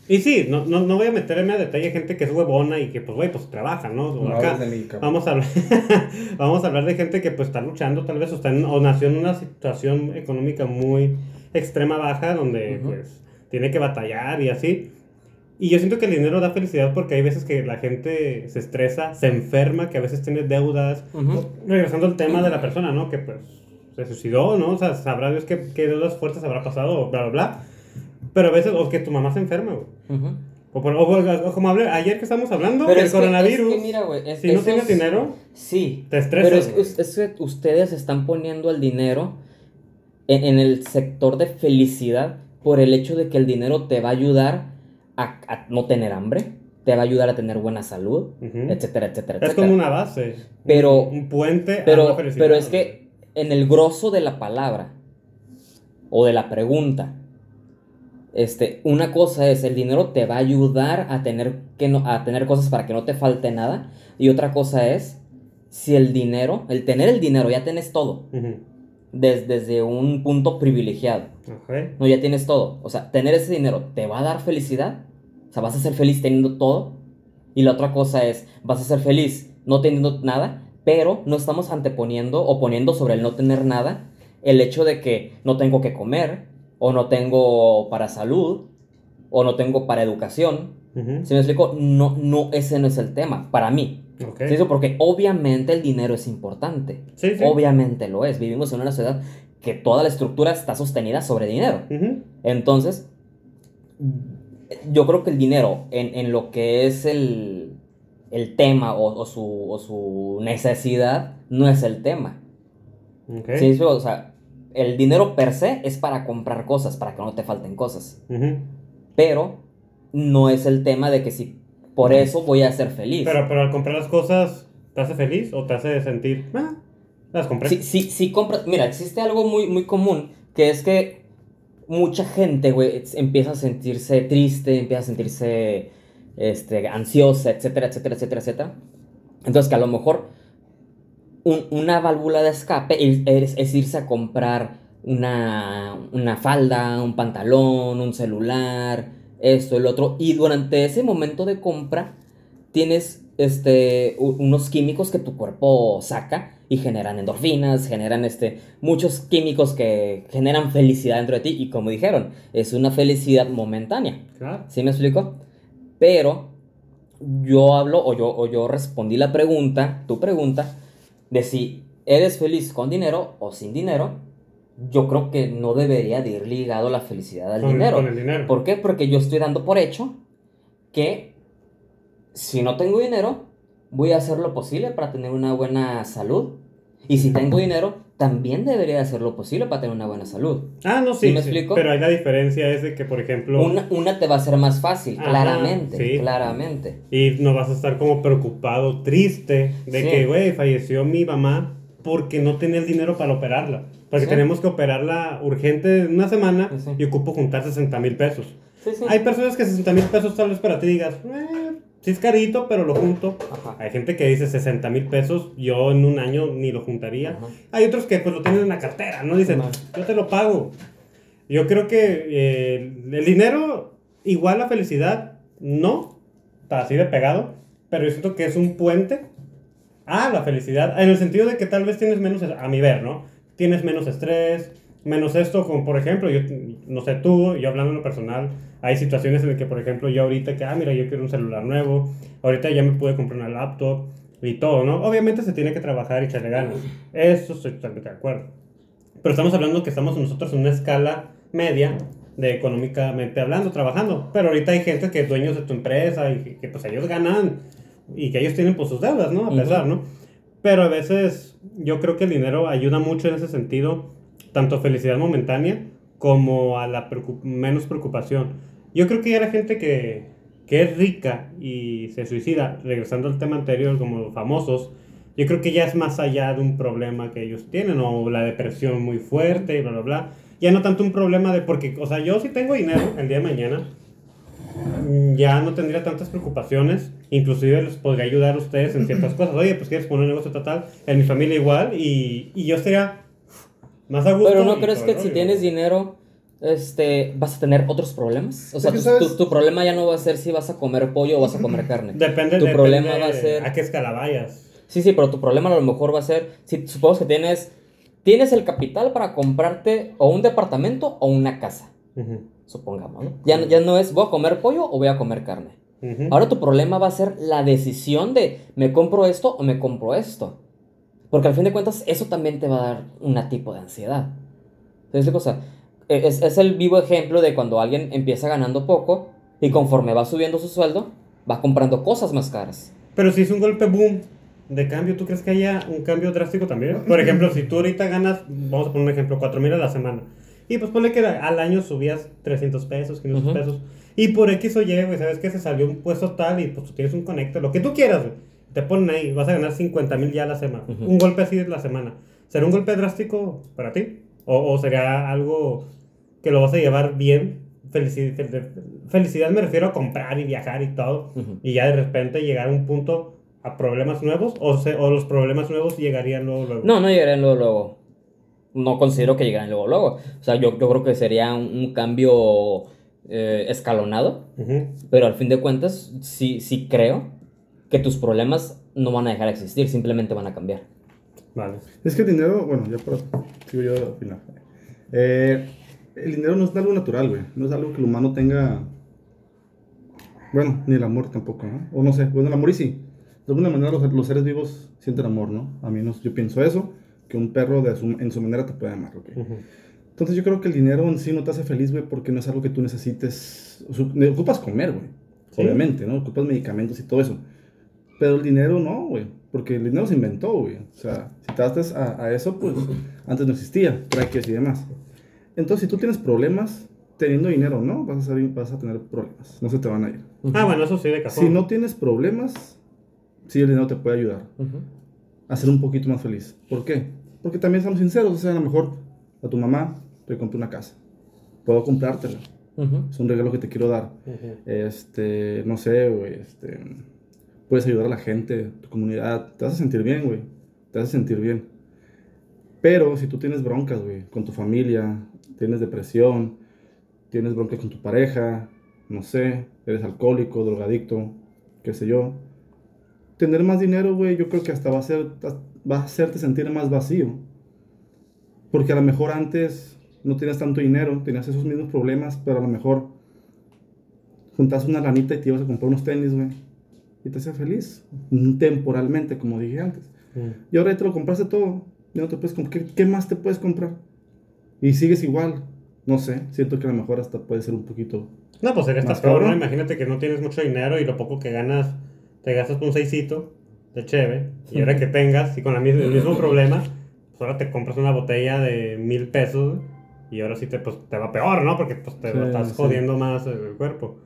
y sí, no, no, no voy a meterme a detalle gente que es huevona y que, pues, güey, pues trabaja, ¿no? O No acá, vamos, a hablar, vamos a hablar de gente que, pues, está luchando tal vez, o, está en- o nació en una situación económica muy extrema baja, donde, pues, tiene que batallar y así. Y yo siento que el dinero da felicidad porque hay veces que la gente se estresa, se enferma, que a veces tiene deudas. Regresando al tema de la persona, ¿no? Que pues se suicidó, ¿no? O sea, sabrá Dios qué, qué deudas fuertes habrá pasado, bla, bla, bla. Pero a veces, o que tu mamá se enferma, güey. Ujú. O, por- o- o- como hablé ayer que estamos hablando, Pero el es que- coronavirus. es que mira, güey, es- si no tienes dinero, Sí. Te estresas, Pero es, es- es que ustedes están poniendo el dinero en, en el sector de felicidad por el hecho de que el dinero te va a ayudar a, a no tener hambre, te va a ayudar a tener buena salud, Ujú. etcétera, etcétera, es etcétera. como una base. Pero- Un, un puente a pero, la felicidad. pero es que en el grosso de la palabra o de la pregunta, este, una cosa es el dinero te va a ayudar a tener, que no, a tener cosas para que no te falte nada y otra cosa es si el dinero, el tener el dinero, ya tienes todo, des- desde un punto privilegiado, no, ya tienes todo, o sea, tener ese dinero te va a dar felicidad, o sea, vas a ser feliz teniendo todo. Y la otra cosa es, vas a ser feliz no teniendo nada, pero no estamos anteponiendo o poniendo sobre el no tener nada el hecho de que no tengo que comer, o no tengo para salud, o no tengo para educación. ¿Sí me explico? No, no, ese no es el tema, para mí. Ok. ¿Sí? Eso Porque obviamente el dinero es importante. Sí, sí. Obviamente lo es. Vivimos en una sociedad que toda la estructura está sostenida sobre dinero. Entonces, yo creo que el dinero, en, en lo que es el, el tema o, o su, o su necesidad, no es el tema. Ok. ¿Sí? Sí, O sea, el dinero per se es para comprar cosas, para que no te falten cosas. Pero no es el tema de que si por eso voy a ser feliz. Pero, pero al comprar las cosas, ¿te hace feliz o te hace sentir, ah, las compré? Si, si, si compras, mira, existe algo muy, muy común, que es que mucha gente, güey, empieza a sentirse triste, empieza a sentirse este, ansiosa, etcétera, etcétera, etcétera, etcétera. Entonces que a lo mejor un- una válvula de escape es, es- irse a comprar una, una falda, un pantalón, un celular, esto, el otro, y durante ese momento de compra tienes este, unos químicos que tu cuerpo saca y generan endorfinas, generan este, muchos químicos que generan felicidad dentro de ti y como dijeron, es una felicidad momentánea. ¿Sí me explico? Pero yo hablo o yo, o yo respondí la pregunta, tu pregunta, de si eres feliz con dinero o sin dinero. Yo creo que no debería de ir ligado la felicidad al Con, dinero. con el dinero. ¿Por qué? Porque yo estoy dando por hecho que si no tengo dinero, voy a hacer lo posible para tener una buena salud. Y si tengo dinero, también debería hacer lo posible para tener una buena salud. Ah, no, ¿Sí sí. me sí. explico? Pero ahí la diferencia es de que, por ejemplo, Una, una te va a ser más fácil, Ajá, claramente, sí. claramente. y no vas a estar como preocupado, triste, de que, güey, falleció mi mamá porque no tenía el dinero para operarla. Porque tenemos que operarla urgente en una semana y ocupo juntar 60 mil pesos. Sí, sí. Hay personas que 60 mil pesos tal vez para ti digas, eh, sí es carito, pero lo junto. Ajá. Hay gente que dice 60 mil pesos, yo en un año ni lo juntaría. Ajá. Hay otros que pues lo tienen en la cartera, ¿no? Dicen, yo te lo pago. Yo creo que eh, el dinero igual la felicidad, no, está así de pegado, pero yo siento que es un puente a la felicidad, en el sentido de que tal vez tienes menos, a mi ver, ¿no? Tienes menos estrés, menos esto, como por ejemplo, yo, no sé tú, yo hablando en lo personal, hay situaciones en las que, por ejemplo, yo ahorita que, ah, mira, yo quiero un celular nuevo, ahorita ya me pude comprar una laptop y todo, ¿no? Obviamente se tiene que trabajar y echarle ganas, eso estoy totalmente de acuerdo. Pero estamos hablando que estamos nosotros en una escala media de económicamente hablando, trabajando. Pero ahorita hay gente que es dueños de tu empresa y que, que, pues ellos ganan y que ellos tienen pues sus deudas, ¿no? A pesar, ¿no? Pero a veces yo creo que el dinero ayuda mucho en ese sentido, tanto felicidad momentánea como a la preocup- menos preocupación. Yo creo que ya la gente que, que es rica y se suicida, regresando al tema anterior como los famosos, yo creo que ya es más allá de un problema que ellos tienen o la depresión muy fuerte y bla, bla, bla. Ya no tanto un problema de porque, o sea, yo si tengo dinero el día de mañana, ya no tendría tantas preocupaciones, inclusive les podría ayudar a ustedes en ciertas cosas. Oye, pues quieres poner un negocio total, en mi familia igual, y, y yo sería más a gusto. Pero no crees que si tienes dinero, este, vas a tener otros problemas. O sea, tu, tu- tu problema ya no va a ser si vas a comer pollo o vas a comer carne. Depende, Tu depende problema va a ser- a qué escala vayas. Sí, sí, pero tu problema a lo mejor va a ser, si supongamos que tienes, tienes el capital para comprarte o un departamento o una casa, supongamos, ¿no? Ya, no- ya no es, voy a comer pollo o voy a comer carne. Ahora tu problema va a ser la decisión de, ¿me compro esto o me compro esto? Porque al fin de cuentas eso también te va a dar un tipo de ansiedad. ¿Sabes la cosa? E, Es, es el vivo ejemplo de cuando alguien empieza ganando poco y conforme va subiendo su sueldo, va comprando cosas más caras. Pero si es un golpe boom de cambio, ¿tú crees que haya un cambio drástico también? Por ejemplo, si tú ahorita ganas, vamos a poner un ejemplo, 4 mil a la semana. Y pues ponle que al año subías 300 pesos, 500 Ujú. pesos. Y por X o Y, güey, ¿sabes que Se salió un puesto tal y pues tú tienes un conector, lo que tú quieras, güey. Te ponen ahí, vas a ganar 50 mil ya la semana. Un golpe así de la semana. ¿Será un golpe drástico para ti? ¿O, o sería algo que lo vas a llevar bien? Felici- fel- felicidad me refiero a comprar y viajar y todo y ya de repente llegar a un punto a problemas nuevos o, se- o los problemas nuevos llegarían luego luego. No, no llegarán luego, luego. No considero que llegarán luego, luego. O sea, yo, yo creo que sería un, un cambio eh, escalonado, Ujú. pero al fin de cuentas sí, sí creo que tus problemas no van a dejar de existir, simplemente van a cambiar. Vale. Es que el dinero, bueno, ya para. Sigo yo al final. Eh, el dinero no es algo natural, güey. No es algo que el humano tenga. Bueno, ni el amor tampoco, ¿no? O no sé, bueno, el amor y sí. De alguna manera los, los seres vivos sienten amor, ¿no? A mí no, yo pienso eso, que un perro de su- en su manera te puede amar, ¿ok? Ujú. Entonces yo creo que el dinero en sí no te hace feliz, güey, porque no es algo que tú necesites. o sea, Ocupas comer, güey. Sí. Obviamente, ¿no? Ocupas medicamentos y todo eso. Pero el dinero no, güey. Porque el dinero se inventó, güey. O sea, si te das a, a eso, pues antes no existía, traques y demás. Entonces, si tú tienes problemas teniendo dinero, ¿no? Vas a, salir- vas a tener problemas. No se te van a ir. Ah, bueno, eso sí de cajón. Si no tienes problemas, sí el dinero te puede ayudar a ser un poquito más feliz. ¿Por qué? Porque también somos sinceros. O sea, a lo mejor a tu mamá te compré una casa. Puedo comprártela. Es un regalo que te quiero dar. Este, no sé, güey, este, puedes ayudar a la gente, tu comunidad, te vas a sentir bien, güey, te vas a sentir bien. Pero si tú tienes broncas, güey, con tu familia, tienes depresión, tienes broncas con tu pareja, no sé, eres alcohólico, drogadicto, qué sé yo, tener más dinero, güey, yo creo que hasta va a, ser, va a hacerte sentir más vacío. Porque a lo mejor antes no tenías tanto dinero, tenías esos mismos problemas, pero a lo mejor juntas una lanita y te ibas a comprar unos tenis, güey. Y te hacía feliz, mm, temporalmente, como dije antes. Ujú. Y ahora ya te lo compraste todo. Ya no te puedes ¿Qué, qué más te puedes comprar? Y sigues igual. No sé, siento que a lo mejor hasta puede ser un poquito. No, pues eres Más peor, ¿no? Imagínate que no tienes mucho dinero y lo poco que ganas, te gastas un seisito de cheve. Y ahora que tengas, y con la mis- el mismo problema, pues ahora te compras una botella de mil pesos y ahora sí te, pues, te va peor, ¿no? Porque pues, te Sí, estás sí. jodiendo más el cuerpo.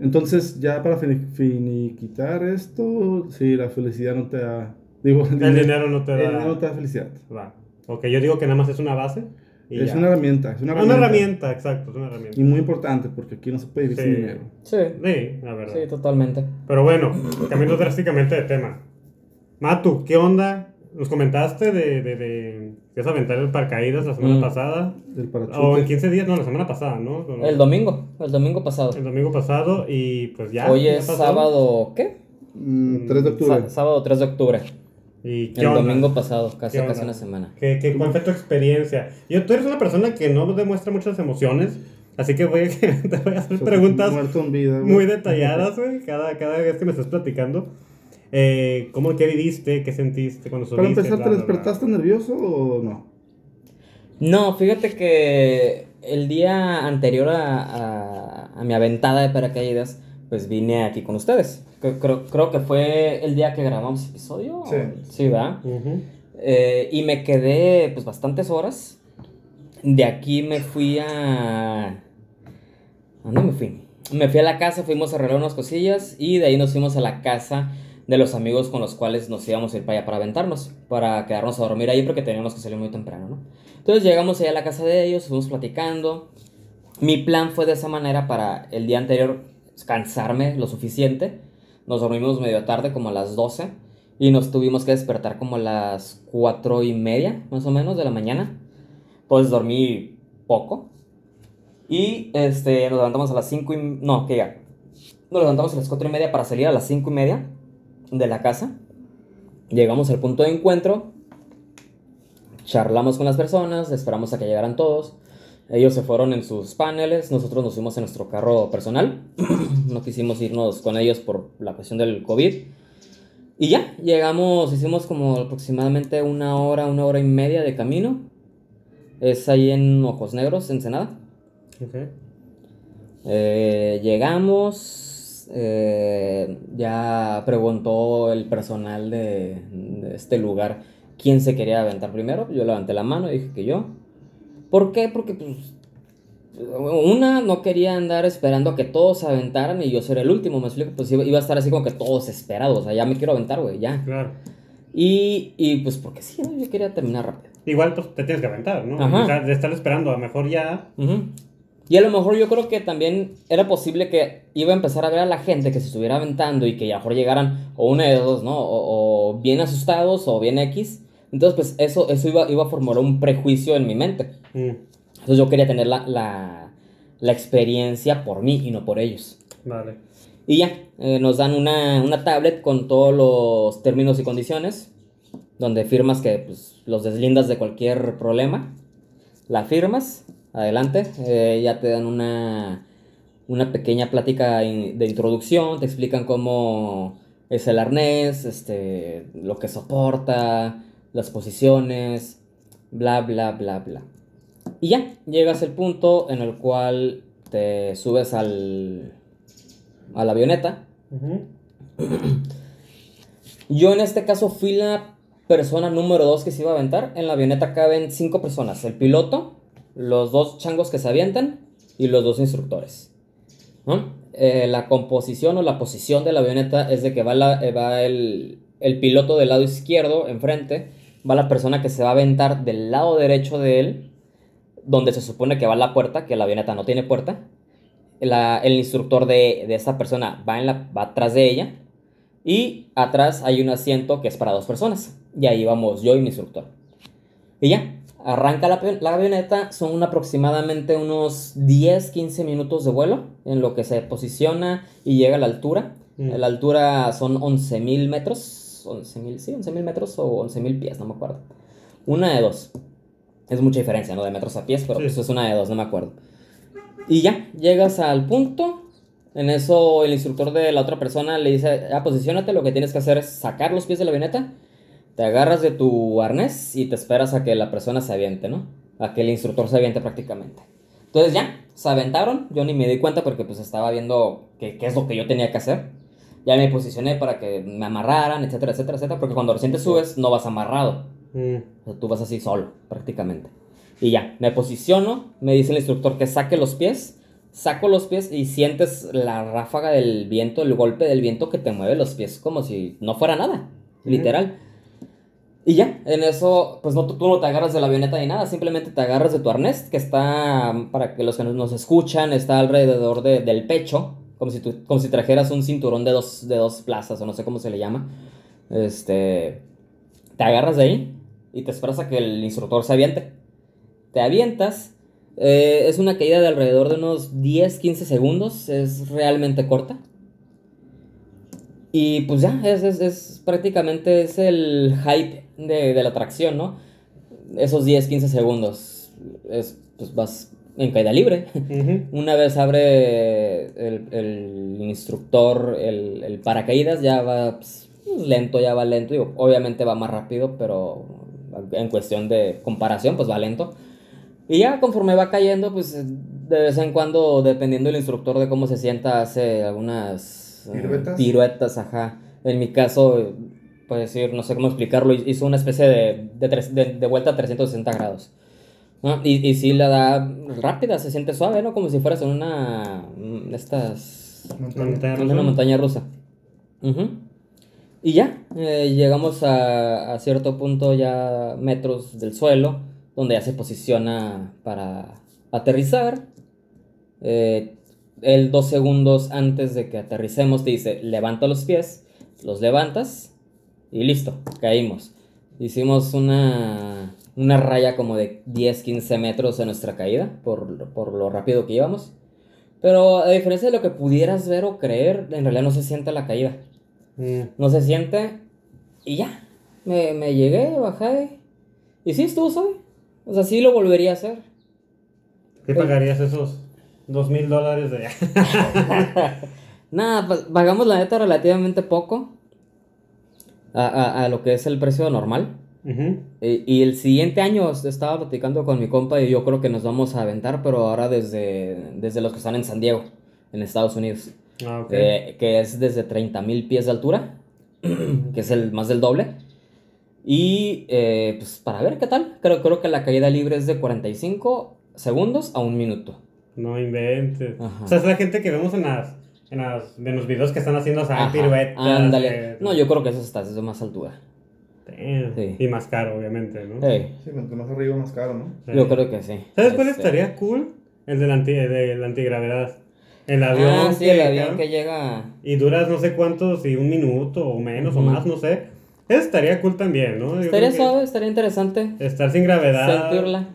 Entonces, ya para fini- finiquitar esto, sí, la felicidad no te da. Digo, El dinero no te el da. dinero no te da felicidad. Va. Ok, yo digo que nada más es una base. Y Es ya. una herramienta. Es una Una herramienta. herramienta, exacto, es una herramienta. Y muy importante, porque aquí no se puede vivir Sí. sin dinero. Sí, Sí, la verdad. sí, totalmente. Pero bueno, cambiando drásticamente de tema. Matu, ¿qué onda? Nos comentaste de, de, de que ibas a aventar el paracaídas la semana Mm. pasada. El parachute. O en 15 días, no, la semana pasada, ¿no? El domingo, el domingo pasado. El domingo pasado y pues ya. Hoy ya es pasó. sábado, ¿qué? Mm, 3 de octubre. Sa- sábado 3 de octubre. ¿Y qué El onda? domingo pasado, casi, ¿Qué casi una semana. ¿Qué, qué, ¿Cuál fue tu experiencia? Yo, tú eres una persona que no demuestra muchas emociones, así que voy a, te voy a hacer preguntas vida. muy detalladas, güey, cada, cada vez que me estés platicando. Eh, ¿Cómo, qué viviste? ¿Qué sentiste cuando subiste? Para empezar, Bla, ¿te bla, bla. despertaste nervioso o no? No, fíjate que el día anterior a, a- a mi aventada de paracaídas, pues vine aquí con ustedes. Creo, creo, creo que fue el día que grabamos episodio. Sí. Sí, ¿verdad? Ujú. Eh, y me quedé pues bastantes horas. De aquí me fui a... ¿A dónde me fui? Me fui a la casa, fuimos a arreglar unas cosillas y de ahí nos fuimos a la casa de los amigos con los cuales nos íbamos a ir para allá para aventarnos, para quedarnos a dormir ahí porque teníamos que salir muy temprano, ¿no? Entonces llegamos allá a la casa de ellos, fuimos platicando. Mi plan fue de esa manera para el día anterior cansarme lo suficiente. Nos dormimos medio tarde, como a las 12. Y nos tuvimos que despertar como a las 4 y media, más o menos, de la mañana. Pues dormí poco. Y este, nos levantamos a las 5 y... No, que ya. Nos levantamos a las 4 y media para salir a las 5 y media de la casa. Llegamos al punto de encuentro. Charlamos con las personas, esperamos a que llegaran todos. Ellos se fueron en sus paneles, nosotros nos fuimos en nuestro carro personal. no quisimos irnos con ellos por la cuestión del COVID. Y ya, llegamos, hicimos como aproximadamente una hora, una hora y media de camino. Es ahí en Ojos Negros, Ensenada. Ok. Eh, llegamos, eh, ya preguntó el personal de, de este lugar quién se quería aventar primero. Yo levanté la mano y dije que yo. ¿Por qué? Porque pues una no quería andar esperando a que todos se aventaran y yo ser el último, me explico, pues iba, iba a estar así como que todos esperados, o sea, ya me quiero aventar, güey, ya. Claro. Y, y pues porque sí, ¿no? yo quería terminar rápido. Igual pues, te tienes que aventar, ¿no? Ajá. O sea, de estar esperando, a lo mejor ya. Y a lo mejor yo creo que también era posible que iba a empezar a ver a la gente que se estuviera aventando y que a lo mejor llegaran o una de dos, ¿no? O, o bien asustados o bien X. Entonces, pues eso, eso iba, iba a formar un prejuicio en mi mente. Mm, Entonces yo quería tener la, la, la experiencia por mí y no por ellos. vale. Y ya, eh, nos dan una, una tablet con todos los términos y condiciones, donde firmas que pues, los deslindas de cualquier problema. La firmas, adelante, eh, ya te dan una, una pequeña plática de introducción, te explican cómo es el arnés, este, lo que soporta, las posiciones, bla, bla, bla, bla. Y ya, llegas al punto en el cual te subes al, a la avioneta. Yo en este caso fui la persona número dos que se iba a aventar. En la avioneta caben cinco personas. El piloto, los dos changos que se avientan y los dos instructores. Eh, la composición o la posición de la avioneta es de que va, la- eh, va el, el piloto del lado izquierdo enfrente, va la persona que se va a aventar del lado derecho de él, donde se supone que va la puerta, que la avioneta no tiene puerta. La- el instructor de, de esta persona va, en la, va atrás de ella. Y atrás hay un asiento que es para dos personas. Y ahí vamos yo y mi instructor. Y ya, arranca la, la avioneta. Son aproximadamente unos 10-15 minutos de vuelo en lo que se posiciona y llega a la altura. Mm. La altura son 11.000 metros. 11.000, sí, 11.000 metros o 11.000 pies, no me acuerdo. Una de dos. Es mucha diferencia, ¿no? De metros a pies, pero Sí. pues es una de dos, no me acuerdo. Y ya, llegas al punto. En eso el instructor de la otra persona le dice, ah, posiciónate, lo que tienes que hacer es sacar los pies de la avioneta, te agarras de tu arnés y te esperas a que la persona se aviente, ¿no? A que el instructor se aviente prácticamente. Entonces ya, se aventaron, yo ni me di cuenta porque pues estaba viendo qué, es lo que yo tenía que hacer. Ya me posicioné para que me amarraran, etcétera, etcétera, etcétera, porque cuando recién te subes no vas amarrado. Mm, O sea, tú vas así solo, prácticamente. Y ya, me posiciono, me dice el instructor que saque los pies, saco los pies y sientes la ráfaga del viento, el golpe del viento que te mueve los pies como si no fuera nada, literal. Y ya, en eso, pues no, tú, no te agarras de la avioneta ni nada, simplemente te agarras de tu arnés, que está, para que los que nos- nos escuchan, está alrededor de- del pecho, como si, tú, como si trajeras un cinturón de dos, de dos plazas, o no sé cómo se le llama. Este, te agarras de ahí y te esperas a que el instructor se aviente. Te avientas, eh, es una caída de alrededor de unos 10-15 segundos, es realmente corta. Y pues ya, es, es, es prácticamente es el hype de, de la atracción, ¿no? Esos 10-15 segundos, es, pues vas en caída libre. ujú. Una vez abre el, el instructor el, el paracaídas, ya va pues, lento, ya va lento. Digo, obviamente va más rápido, pero en cuestión de comparación, pues va lento. Y ya conforme va cayendo, pues de vez en cuando, dependiendo del instructor de cómo se sienta, hace algunas ¿Piruetas? piruetas, ajá. En mi caso, puedo decir, no sé cómo explicarlo, hizo una especie de, de, tres- de- de vuelta a 360 grados. ¿no? Y, y sí la da rápida, se siente suave, ¿no? Como si fueras en una... mm, Estas... Montaña una montaña rusa. Ujú. Y ya, eh, llegamos a, a cierto punto ya metros del suelo, donde ya se posiciona para aterrizar. Eh, él dos segundos antes de que aterricemos te dice, levanta los pies, los levantas y listo, caímos. Hicimos una, una raya como de 10, 15 metros en nuestra caída por, por lo rápido que íbamos. Pero a diferencia de lo que pudieras ver o creer, en realidad no se siente la caída. Mm. No se siente y ya. Me, me llegué, bajé. Y sí, estuvo suave. O sea, sí lo volvería a hacer. ¿Qué pagarías esos dos mil dólares de Nada, pa- pagamos la neta relativamente poco a, a- a lo que es el precio normal. Y el siguiente año estaba platicando con mi compa y yo creo que nos vamos a aventar, pero ahora desde, desde los que están en San Diego, en Estados Unidos. Ah, ok. Eh, que es desde 30.000 pies de altura, que es el más del doble. Y eh, pues para ver qué tal, creo, creo que la caída libre es de 45 segundos a un minuto. No inventes. Ajá. O sea, es la gente que vemos en las, en las, en los videos que están haciendo, o sea, piruetas. ándale. eh, No, yo creo que eso está desde más altura. Sí. Y más caro, obviamente, ¿no? Hey, Sí, mientras más arriba, más caro, ¿no? Sí. yo creo que sí. ¿Sabes cuál Este, estaría cool? El de la, anti, de la antigravedad. El avión. Ah, sí, que- el avión que llega. Y duras no sé cuántos, si un minuto o menos o más, no sé. Eso estaría cool también, ¿no? Yo Estaría suave, estaría interesante Estar sin gravedad. sentirla.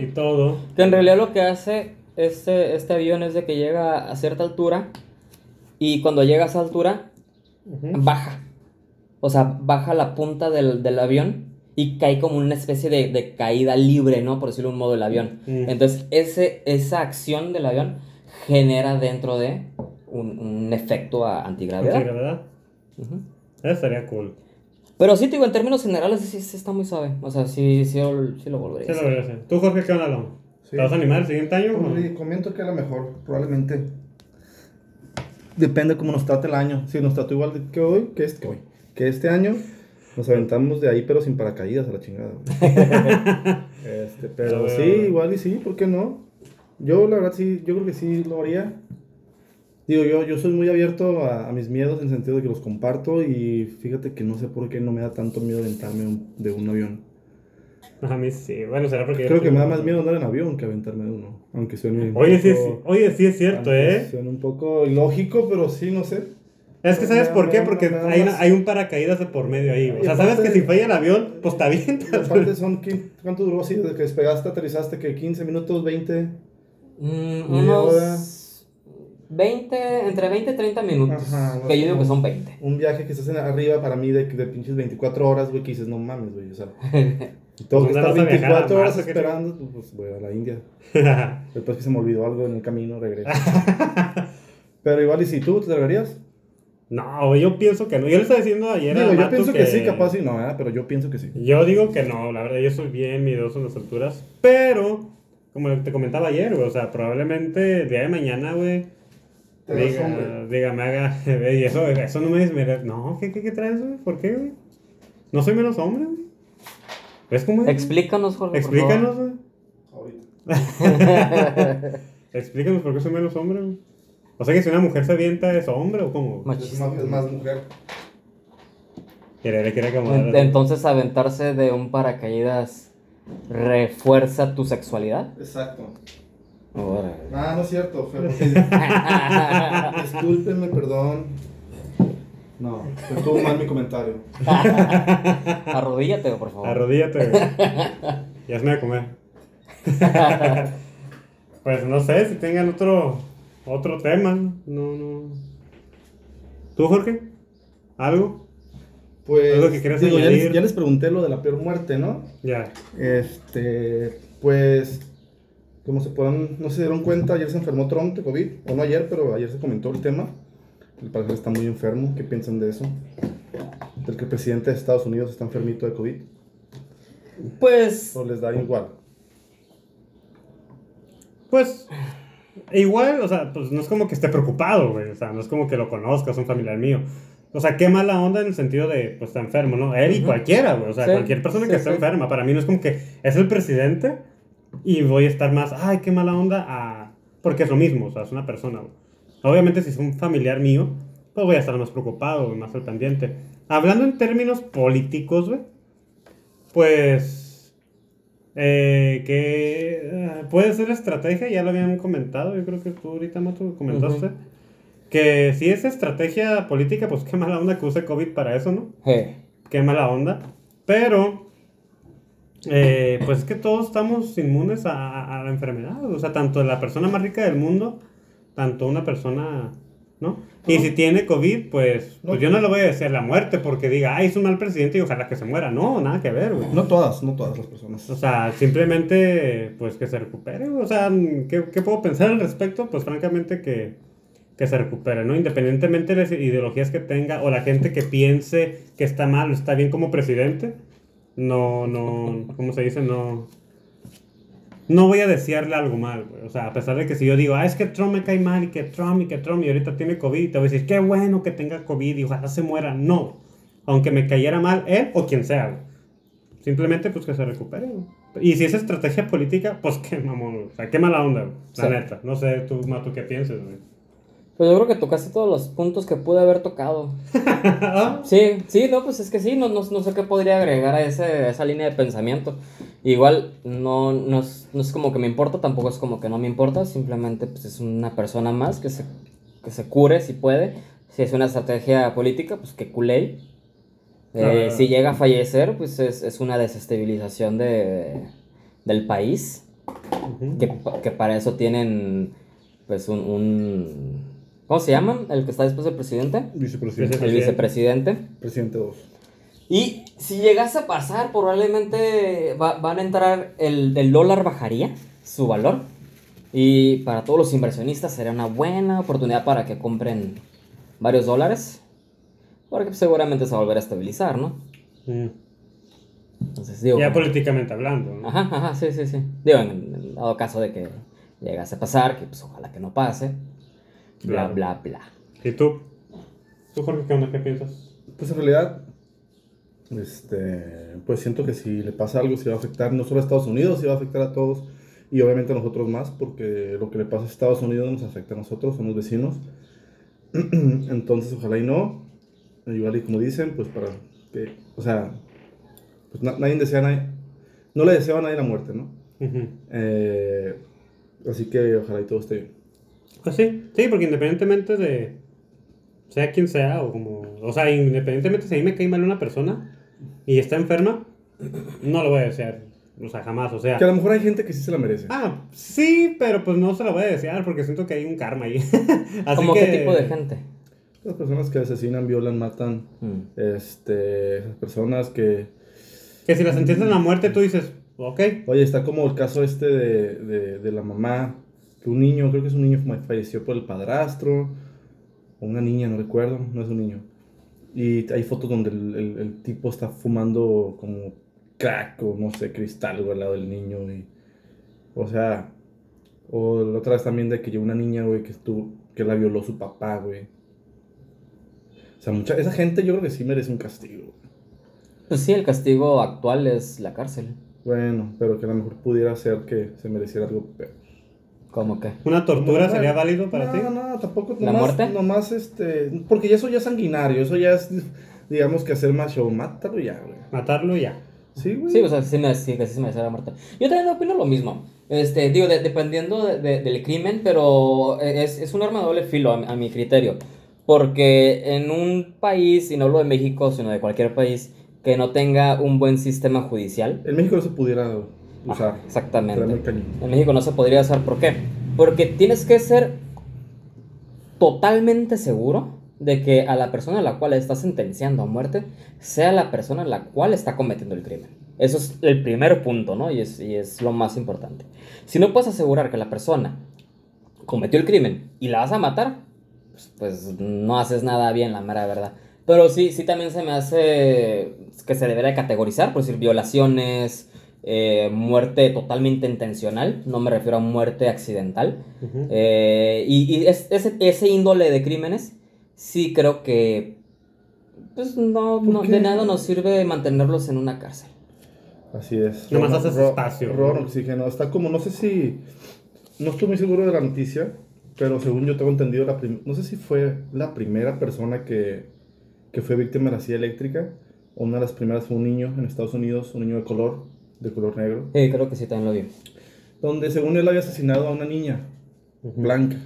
Y todo. Que en realidad lo que hace este, este avión es de que llega a cierta altura y cuando llega a esa altura baja. O sea, baja la punta del, del avión y cae como una especie de, de caída libre, ¿no? Por decirlo de un modo, el avión. Entonces, ese, esa acción del avión genera dentro de un, un efecto a antigravedad. Antigravedad. Eso estaría cool. Pero sí, te digo, en términos generales, sí, sí está muy suave. O sea, sí, sí, lo- sí lo volvería Sí, lo hacer. voy a hacer. ¿Tú, Jorge, qué onda. ¿Te vas a animar el siguiente año? Pues, Comento que a lo mejor, probablemente. Depende cómo nos trate el año. Si nos trató igual que hoy, que este, que hoy. Que este año nos aventamos de ahí, pero sin paracaídas a la chingada. este, pero sí, igual y sí, ¿por qué no? Yo, la verdad, sí, yo creo que sí lo haría. Digo, yo, yo soy muy abierto a, a mis miedos en el sentido de que los comparto y fíjate que no sé por qué no me da tanto miedo aventarme de un avión. A mí sí. Bueno, será porque. yo Creo que me da más miedo andar en avión que aventarme de uno. Aunque suene un Oye, sí, es, poco- oye, sí es cierto, ¿eh? Suena un poco ilógico, pero sí, no sé. Es que ¿sabes Me- por qué? Porque hay, una- hay un paracaídas de por medio ahí. güey. O sea, sabes que si falla el avión, pues está bien. Y aparte son, ¿qué- ¿cuánto duró así? Desde que despegaste, aterrizaste, que 15 minutos, 20. Mm, unos hora. 20, entre 20 y 30 minutos. Ajá, no que yo digo que son 20. Un viaje que estás en arriba para mí de, de pinches 24 horas, güey, que dices, no mames, güey, o sea. y Tengo que ¿Dónde estar vas a viajar? 24 ¿A horas Marte, esperando, pues, pues voy a la India. Después que se me olvidó algo en el camino, regreso. pero igual, ¿y si tú te atreverías? no, yo pienso que no. Yo le estaba diciendo ayer a Digo, yo Mato pienso que... sí, capaz sí, no, ¿verdad? pero yo pienso que sí. Yo digo que no, la verdad, yo soy bien miedoso en las alturas. Pero, como te comentaba ayer, güey, o sea, probablemente el día de mañana, güey. Diga, diga, me haga. Y eso, eso no me desmerece. No, ¿qué, qué, qué traes, güey? ¿Por qué, güey? No soy menos hombre, güey. ¿Ves cómo es? Explícanos, Jorge. Explícanos, güey. Ahorita. Explícanos por qué soy menos hombre, güey. O sea que si una mujer se avienta, ¿es hombre o cómo? Es más, es más mujer. Quiere, le quiere acomodar. En- Entonces, aventarse de un paracaídas refuerza tu sexualidad. Exacto. Órale. Ah, no es cierto, fue porque... Discúlpenme, perdón. No, estuvo mal mi comentario. Arrodíllate, por favor. Arrodíllate, güey. y hazme de comer. Pues no sé si tengan otro otro tema. No, no. ¿Tú, Jorge? ¿Algo? Pues, ¿Algo que quieras digo, ya les, ya les pregunté lo de la peor muerte, ¿no? Ya. Este, pues, como se podrán, no se dieron cuenta, ayer se enfermó Trump de COVID, o no ayer, pero ayer se comentó el tema. Al parecer está muy enfermo, ¿qué piensan de eso? Del que el presidente de Estados Unidos está enfermito de COVID, Pues, o les da igual. Pues, igual, o sea, pues no es como que esté preocupado, güey. O sea, no es como que lo conozca, es un familiar mío. O sea, qué mala onda en el sentido de, pues está enfermo, ¿no? Él y Ujú. cualquiera, güey. O sea, Sí, cualquier persona sí, que esté sí. enferma. Para mí no es como que es el presidente y voy a estar más, ay, qué mala onda, a... porque es lo mismo, o sea, es una persona, güey. Obviamente, si es un familiar mío, pues voy a estar más preocupado, más al pendiente. Hablando en términos políticos, güey, pues eh, que ah, puede ser estrategia, ya lo habían comentado, yo creo que tú ahorita, Mato, comentaste. Que si es estrategia política, pues qué mala onda que use COVID para eso, ¿no? Eh, Qué mala onda. Pero, eh, pues es que todos estamos inmunes a, a- a la enfermedad. O sea, tanto la persona más rica del mundo, tanto una persona, ¿no? Y si tiene COVID, pues, pues yo no le voy a decir la muerte porque diga, ay, es un mal presidente y ojalá que se muera. No, nada que ver, güey. No todas, no todas las personas. O sea, simplemente, pues que se recupere. O sea, ¿qué, qué puedo pensar al respecto? Pues francamente que, que se recupere, ¿no? Independientemente de las ideologías que tenga o la gente que piense que está mal o está bien como presidente, no, no, ¿cómo se dice? No, no voy a desearle algo mal, güey. O sea, a pesar de que si yo digo, ah, es que Trump me cae mal y que Trump y que Trump y ahorita tiene COVID, te voy a decir, qué bueno que tenga COVID y ojalá se muera. No. Aunque me cayera mal él o quien sea, güey. Simplemente, pues que se recupere, güey. Y si es estrategia política, pues qué mamón, güey. O sea, qué mala onda, güey. La Sí. neta. No sé, tú, Mato, qué piensas, güey. Pues yo creo que tocaste todos los puntos que pude haber tocado. Sí, sí, no, pues es que sí, no, no, no sé qué podría agregar a, ese, a esa línea de pensamiento. Igual no, no, es, no es como que me importa, tampoco es como que no me importa, simplemente pues es una persona más que se, que se cure si puede. Si es una estrategia política, pues que culé. Eh, si llega a fallecer, pues es, es una desestabilización de, del país, que, que para eso tienen pues un, un... ¿Cómo se llaman? El que está después del presidente. Vicepresidente. El Presidente. vicepresidente. Presidente 2. Y si llegase a pasar, probablemente va- van a entrar, el, el dólar bajaría su valor. Y para todos los inversionistas sería una buena oportunidad para que compren varios dólares. Porque pues, seguramente se va a volver a estabilizar, ¿no? Mm. Entonces digo... Ya como- políticamente hablando, ¿no? Ajá, ajá, sí, sí, sí. Digo, en, en el dado caso de que llegase a pasar, que pues ojalá que no pase. Bla, Claro. bla, bla. ¿Y tú? ¿Tú, Jorge, qué onda? ¿Qué piensas? Pues en realidad, este, pues siento que si le pasa algo, se va a afectar no solo a Estados Unidos, se va a afectar a todos y obviamente a nosotros más, porque lo que le pasa a Estados Unidos nos afecta a nosotros, somos vecinos. Entonces, ojalá y no. Igual y como dicen, pues para que, o sea, pues na- nadie desea, a nadie, no le deseo a nadie la muerte, ¿no? Ujú. Eh, así que ojalá y todo esté bien. Pues sí, sí, porque independientemente de sea quien sea, o como, o sea, independientemente si a mí me cae mal una persona y está enferma, no lo voy a desear, o sea, jamás, o sea. Que a lo mejor hay gente que sí se la merece. Ah, sí, pero pues no se lo voy a desear porque siento que hay un karma ahí. Así ¿Cómo que, qué tipo de gente? Las personas que asesinan, violan, matan, Mm. este, esas personas que... Que si la sentencian a muerte, tú dices, ok, Oye, está como el caso este de, de, de la mamá, que un niño, creo que es un niño que falleció por el padrastro, o una niña, no recuerdo, no es un niño. Y hay fotos donde el, el- el tipo está fumando como crack o no sé, cristal güey, al lado del niño. Y, o sea, o la otra vez también de que llegó una niña, güey, que, estuvo, que la violó su papá, güey. O sea, mucha, esa gente yo creo que sí merece un castigo. Pues sí, el castigo actual es la cárcel. Bueno, pero que a lo mejor pudiera ser que se mereciera algo peor. ¿Cómo que? una tortura No, sería no, válido para no, ti. No, tampoco. ¿La nomás, muerte? Nomás, este. Porque ya eso ya es sanguinario. Eso ya es, digamos, que hacer más show. Mátalo ya, güey. Matarlo ya. Sí, güey. Sí, o sea, sí, me, sí, se merece la muerte. Yo también opino lo mismo. Este, digo, de- dependiendo de- de- del crimen, pero es, es un arma de doble filo a, mi- a mi criterio. Porque en un país, y no hablo de México, sino de cualquier país, que no tenga un buen sistema judicial, En México no se pudiera usar. Ajá, exactamente. En México no se podría hacer. ¿Por qué? Porque tienes que ser totalmente seguro de que a la persona a la cual estás sentenciando a muerte sea la persona a la cual está cometiendo el crimen. Eso es el primer punto, ¿no? Y es, y es lo más importante. Si no puedes asegurar que la persona cometió el crimen y la vas a matar, pues, pues no haces nada bien, la mera verdad. Pero sí, sí también se me hace que se debería categorizar, por decir, violaciones, eh, muerte totalmente intencional, no me refiero a muerte accidental. Eh, y y es- ese, ese índole de crímenes, sí creo que pues no, ¿Por no- de nada nos sirve mantenerlos en una cárcel. Así es. Nomás Ro- haces espacio. Oxígeno. Está como, no sé si. No estoy muy seguro de la noticia, pero según yo tengo entendido, la no sé si fue la primera persona que, que fue víctima de la silla eléctrica, o una de las primeras fue un niño en Estados Unidos, un niño de color, de color negro, Sí, creo que sí, también lo vi. donde según él había asesinado a una niña blanca.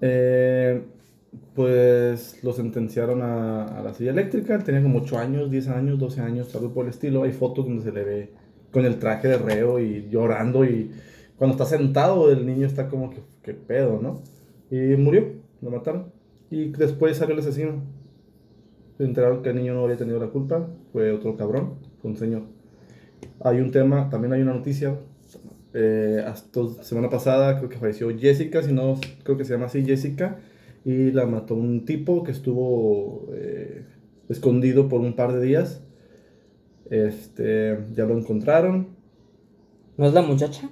Eh, pues lo sentenciaron a, a la silla eléctrica, tenía como 8 años, 10 años, 12 años, algo por el estilo. Hay fotos donde se le ve con el traje de reo y llorando y cuando está sentado el niño está como que, que pedo, ¿no? Y murió, lo mataron. Y después salió el asesino. Se enteraron que el niño no había tenido la culpa, fue otro cabrón, fue un señor. Hay un tema, también hay una noticia. Eh, hasta semana pasada creo que falleció Jessica, si no, creo que se llama así Jessica, y la mató un tipo que estuvo eh, escondido por un par de días. Este, ya lo encontraron. ¿No es la muchacha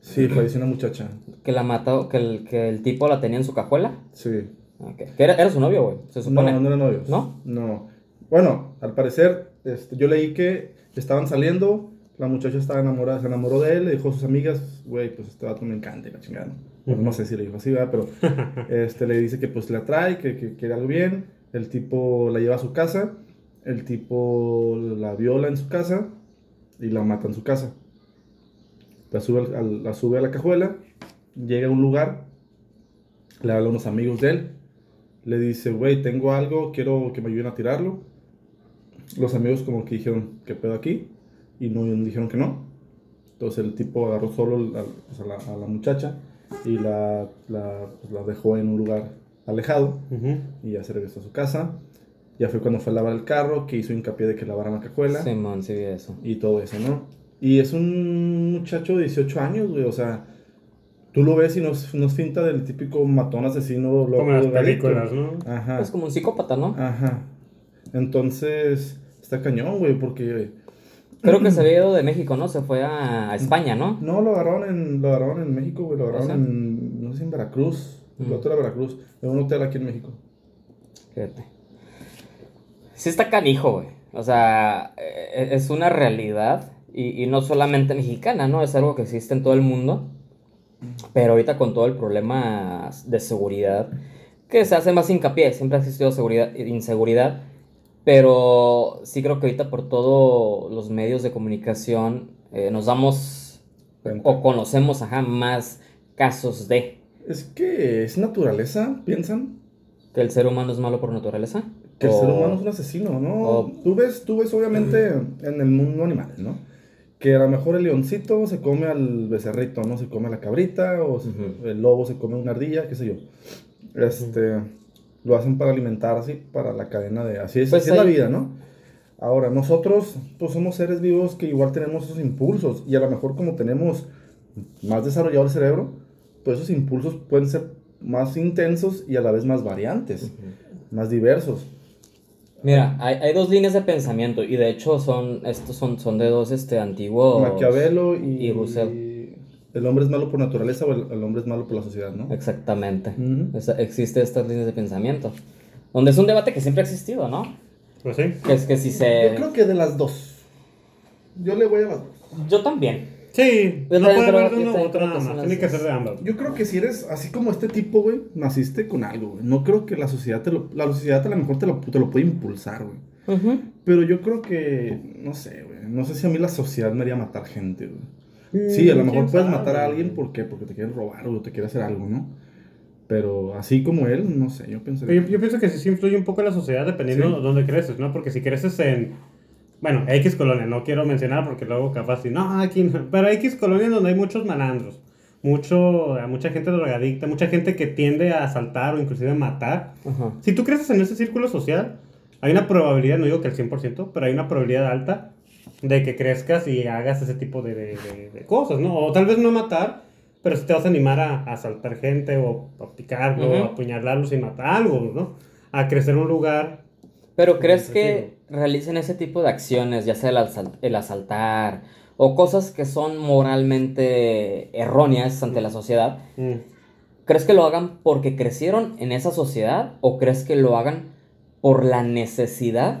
Sí, falleció una muchacha. que la mató, que el, que el tipo la tenía en su cajuela? Sí. Ok. Que era, era su novio, güey, se No, supone. no eran novios. ¿No? No. Bueno, al parecer, este, yo leí que estaban saliendo, la muchacha estaba enamorada, se enamoró de él, le dijo a sus amigas, güey, pues este vato me encanta y la chingada. ¿no? Bueno, no sé si le dijo así, ¿verdad? Pero este, le dice que pues le atrae, que, que quiere algo bien. El tipo la lleva a su casa, el tipo la viola en su casa y la mata en su casa. La sube, al- al- la sube a la cajuela, llega a un lugar, le habla a unos amigos de él, le dice, güey, tengo algo, quiero que me ayuden a tirarlo. Los amigos como que dijeron, ¿qué pedo aquí? Y no dijeron que no. Entonces el tipo agarró solo pues, a, la, a la muchacha y la, la, pues, la dejó en un lugar alejado y ya se regresó a su casa. Ya fue cuando fue a lavar el carro, que hizo hincapié de que lavaran la cajuela Simón, sí vi eso. y todo eso, ¿no? Y es un muchacho de 18 años, güey, o sea, tú lo ves y no es, no es finta del típico matón asesino loco. Como en las películas, ¿no? Ajá. Es como un psicópata, ¿no? Ajá. Entonces, está cañón, güey, porque Creo que se había ido de México, ¿no? Se fue a, España, ¿no? no lo agarraron en lo agarraron en México, güey, lo agarraron en no sé en Veracruz, el otro era Veracruz, en un hotel aquí en México. Fíjate. Sí está canijo, güey. O sea, e- es una realidad y, y no solamente mexicana, ¿no? Es algo que existe en todo el mundo. Pero ahorita con todo el problema de seguridad, que se hace más hincapié, siempre ha existido seguridad, inseguridad, pero sí creo que ahorita por todos los medios de comunicación eh, nos damos Cuenta. o conocemos ajá, más casos de Es que es naturaleza, piensan que el ser humano es malo por naturaleza. que el ser humano es un asesino, ¿no? o- Tú ves, tú ves obviamente en el mundo animal, ¿no? Que a lo mejor el leoncito se come al becerrito, ¿no? Se come a la cabrita, o el lobo se come una ardilla, qué sé yo. Este, lo hacen para alimentar, así, para la cadena de... Así es, Pues así es la vida, ¿no? Ahora, nosotros, pues somos seres vivos que igual tenemos esos impulsos, y a lo mejor como tenemos más desarrollado el cerebro, pues esos impulsos pueden ser más intensos y a la vez más variantes, más diversos. Mira, hay, hay dos líneas de pensamiento y de hecho son estos son, son de dos este antiguos Maquiavelo y, y Rousseau. El hombre es malo por naturaleza o el, el hombre es malo por la sociedad, ¿no? Exactamente. Ujú. Esa- existe estas líneas de pensamiento. Donde es un debate que siempre ha existido, ¿no? Pues sí. Que es que si se Yo creo que de las dos. Yo le voy a las dos. Yo también. Sí, Yo no puede haber de uno u creo nada más. Tiene que ser de ambas. Yo creo que si eres así como este tipo, güey, naciste con algo, güey. No creo que la sociedad te lo, la sociedad a lo mejor te lo, te lo puede impulsar, güey. Ujú. Pero yo creo que, no sé, güey. No sé si a mí la sociedad me haría matar gente, güey. Sí, a lo mejor puedes sabe. matar a alguien, ¿por qué? Porque te quieren robar o te quiere hacer algo, ¿no? Pero así como él, no sé, yo pensé. Yo, yo pienso que sí, sí influye un poco en la sociedad dependiendo Sí. de dónde creces, ¿no? Porque si creces en, bueno, X colonia, no quiero mencionar porque luego capaz si, no, aquí no, pero X colonia donde hay muchos malandros, mucho, mucha gente drogadicta, mucha gente que tiende a asaltar o inclusive matar. Ajá. Si tú creces en ese círculo social, hay una probabilidad, no digo que el 100%, pero hay una probabilidad alta de que crezcas y hagas ese tipo de, de- de- de cosas, ¿no? O tal vez no matar, pero sí te vas a animar a, a asaltar gente o a picarlo, Ujú. a apuñalarlos y matar algo, ¿no? A crecer en un lugar. Pero ¿crees que realicen ese tipo de acciones, ya sea el, asal- el asaltar o cosas que son moralmente erróneas ante la sociedad? mm, ¿Crees que lo hagan porque crecieron en esa sociedad o crees que lo hagan por la necesidad?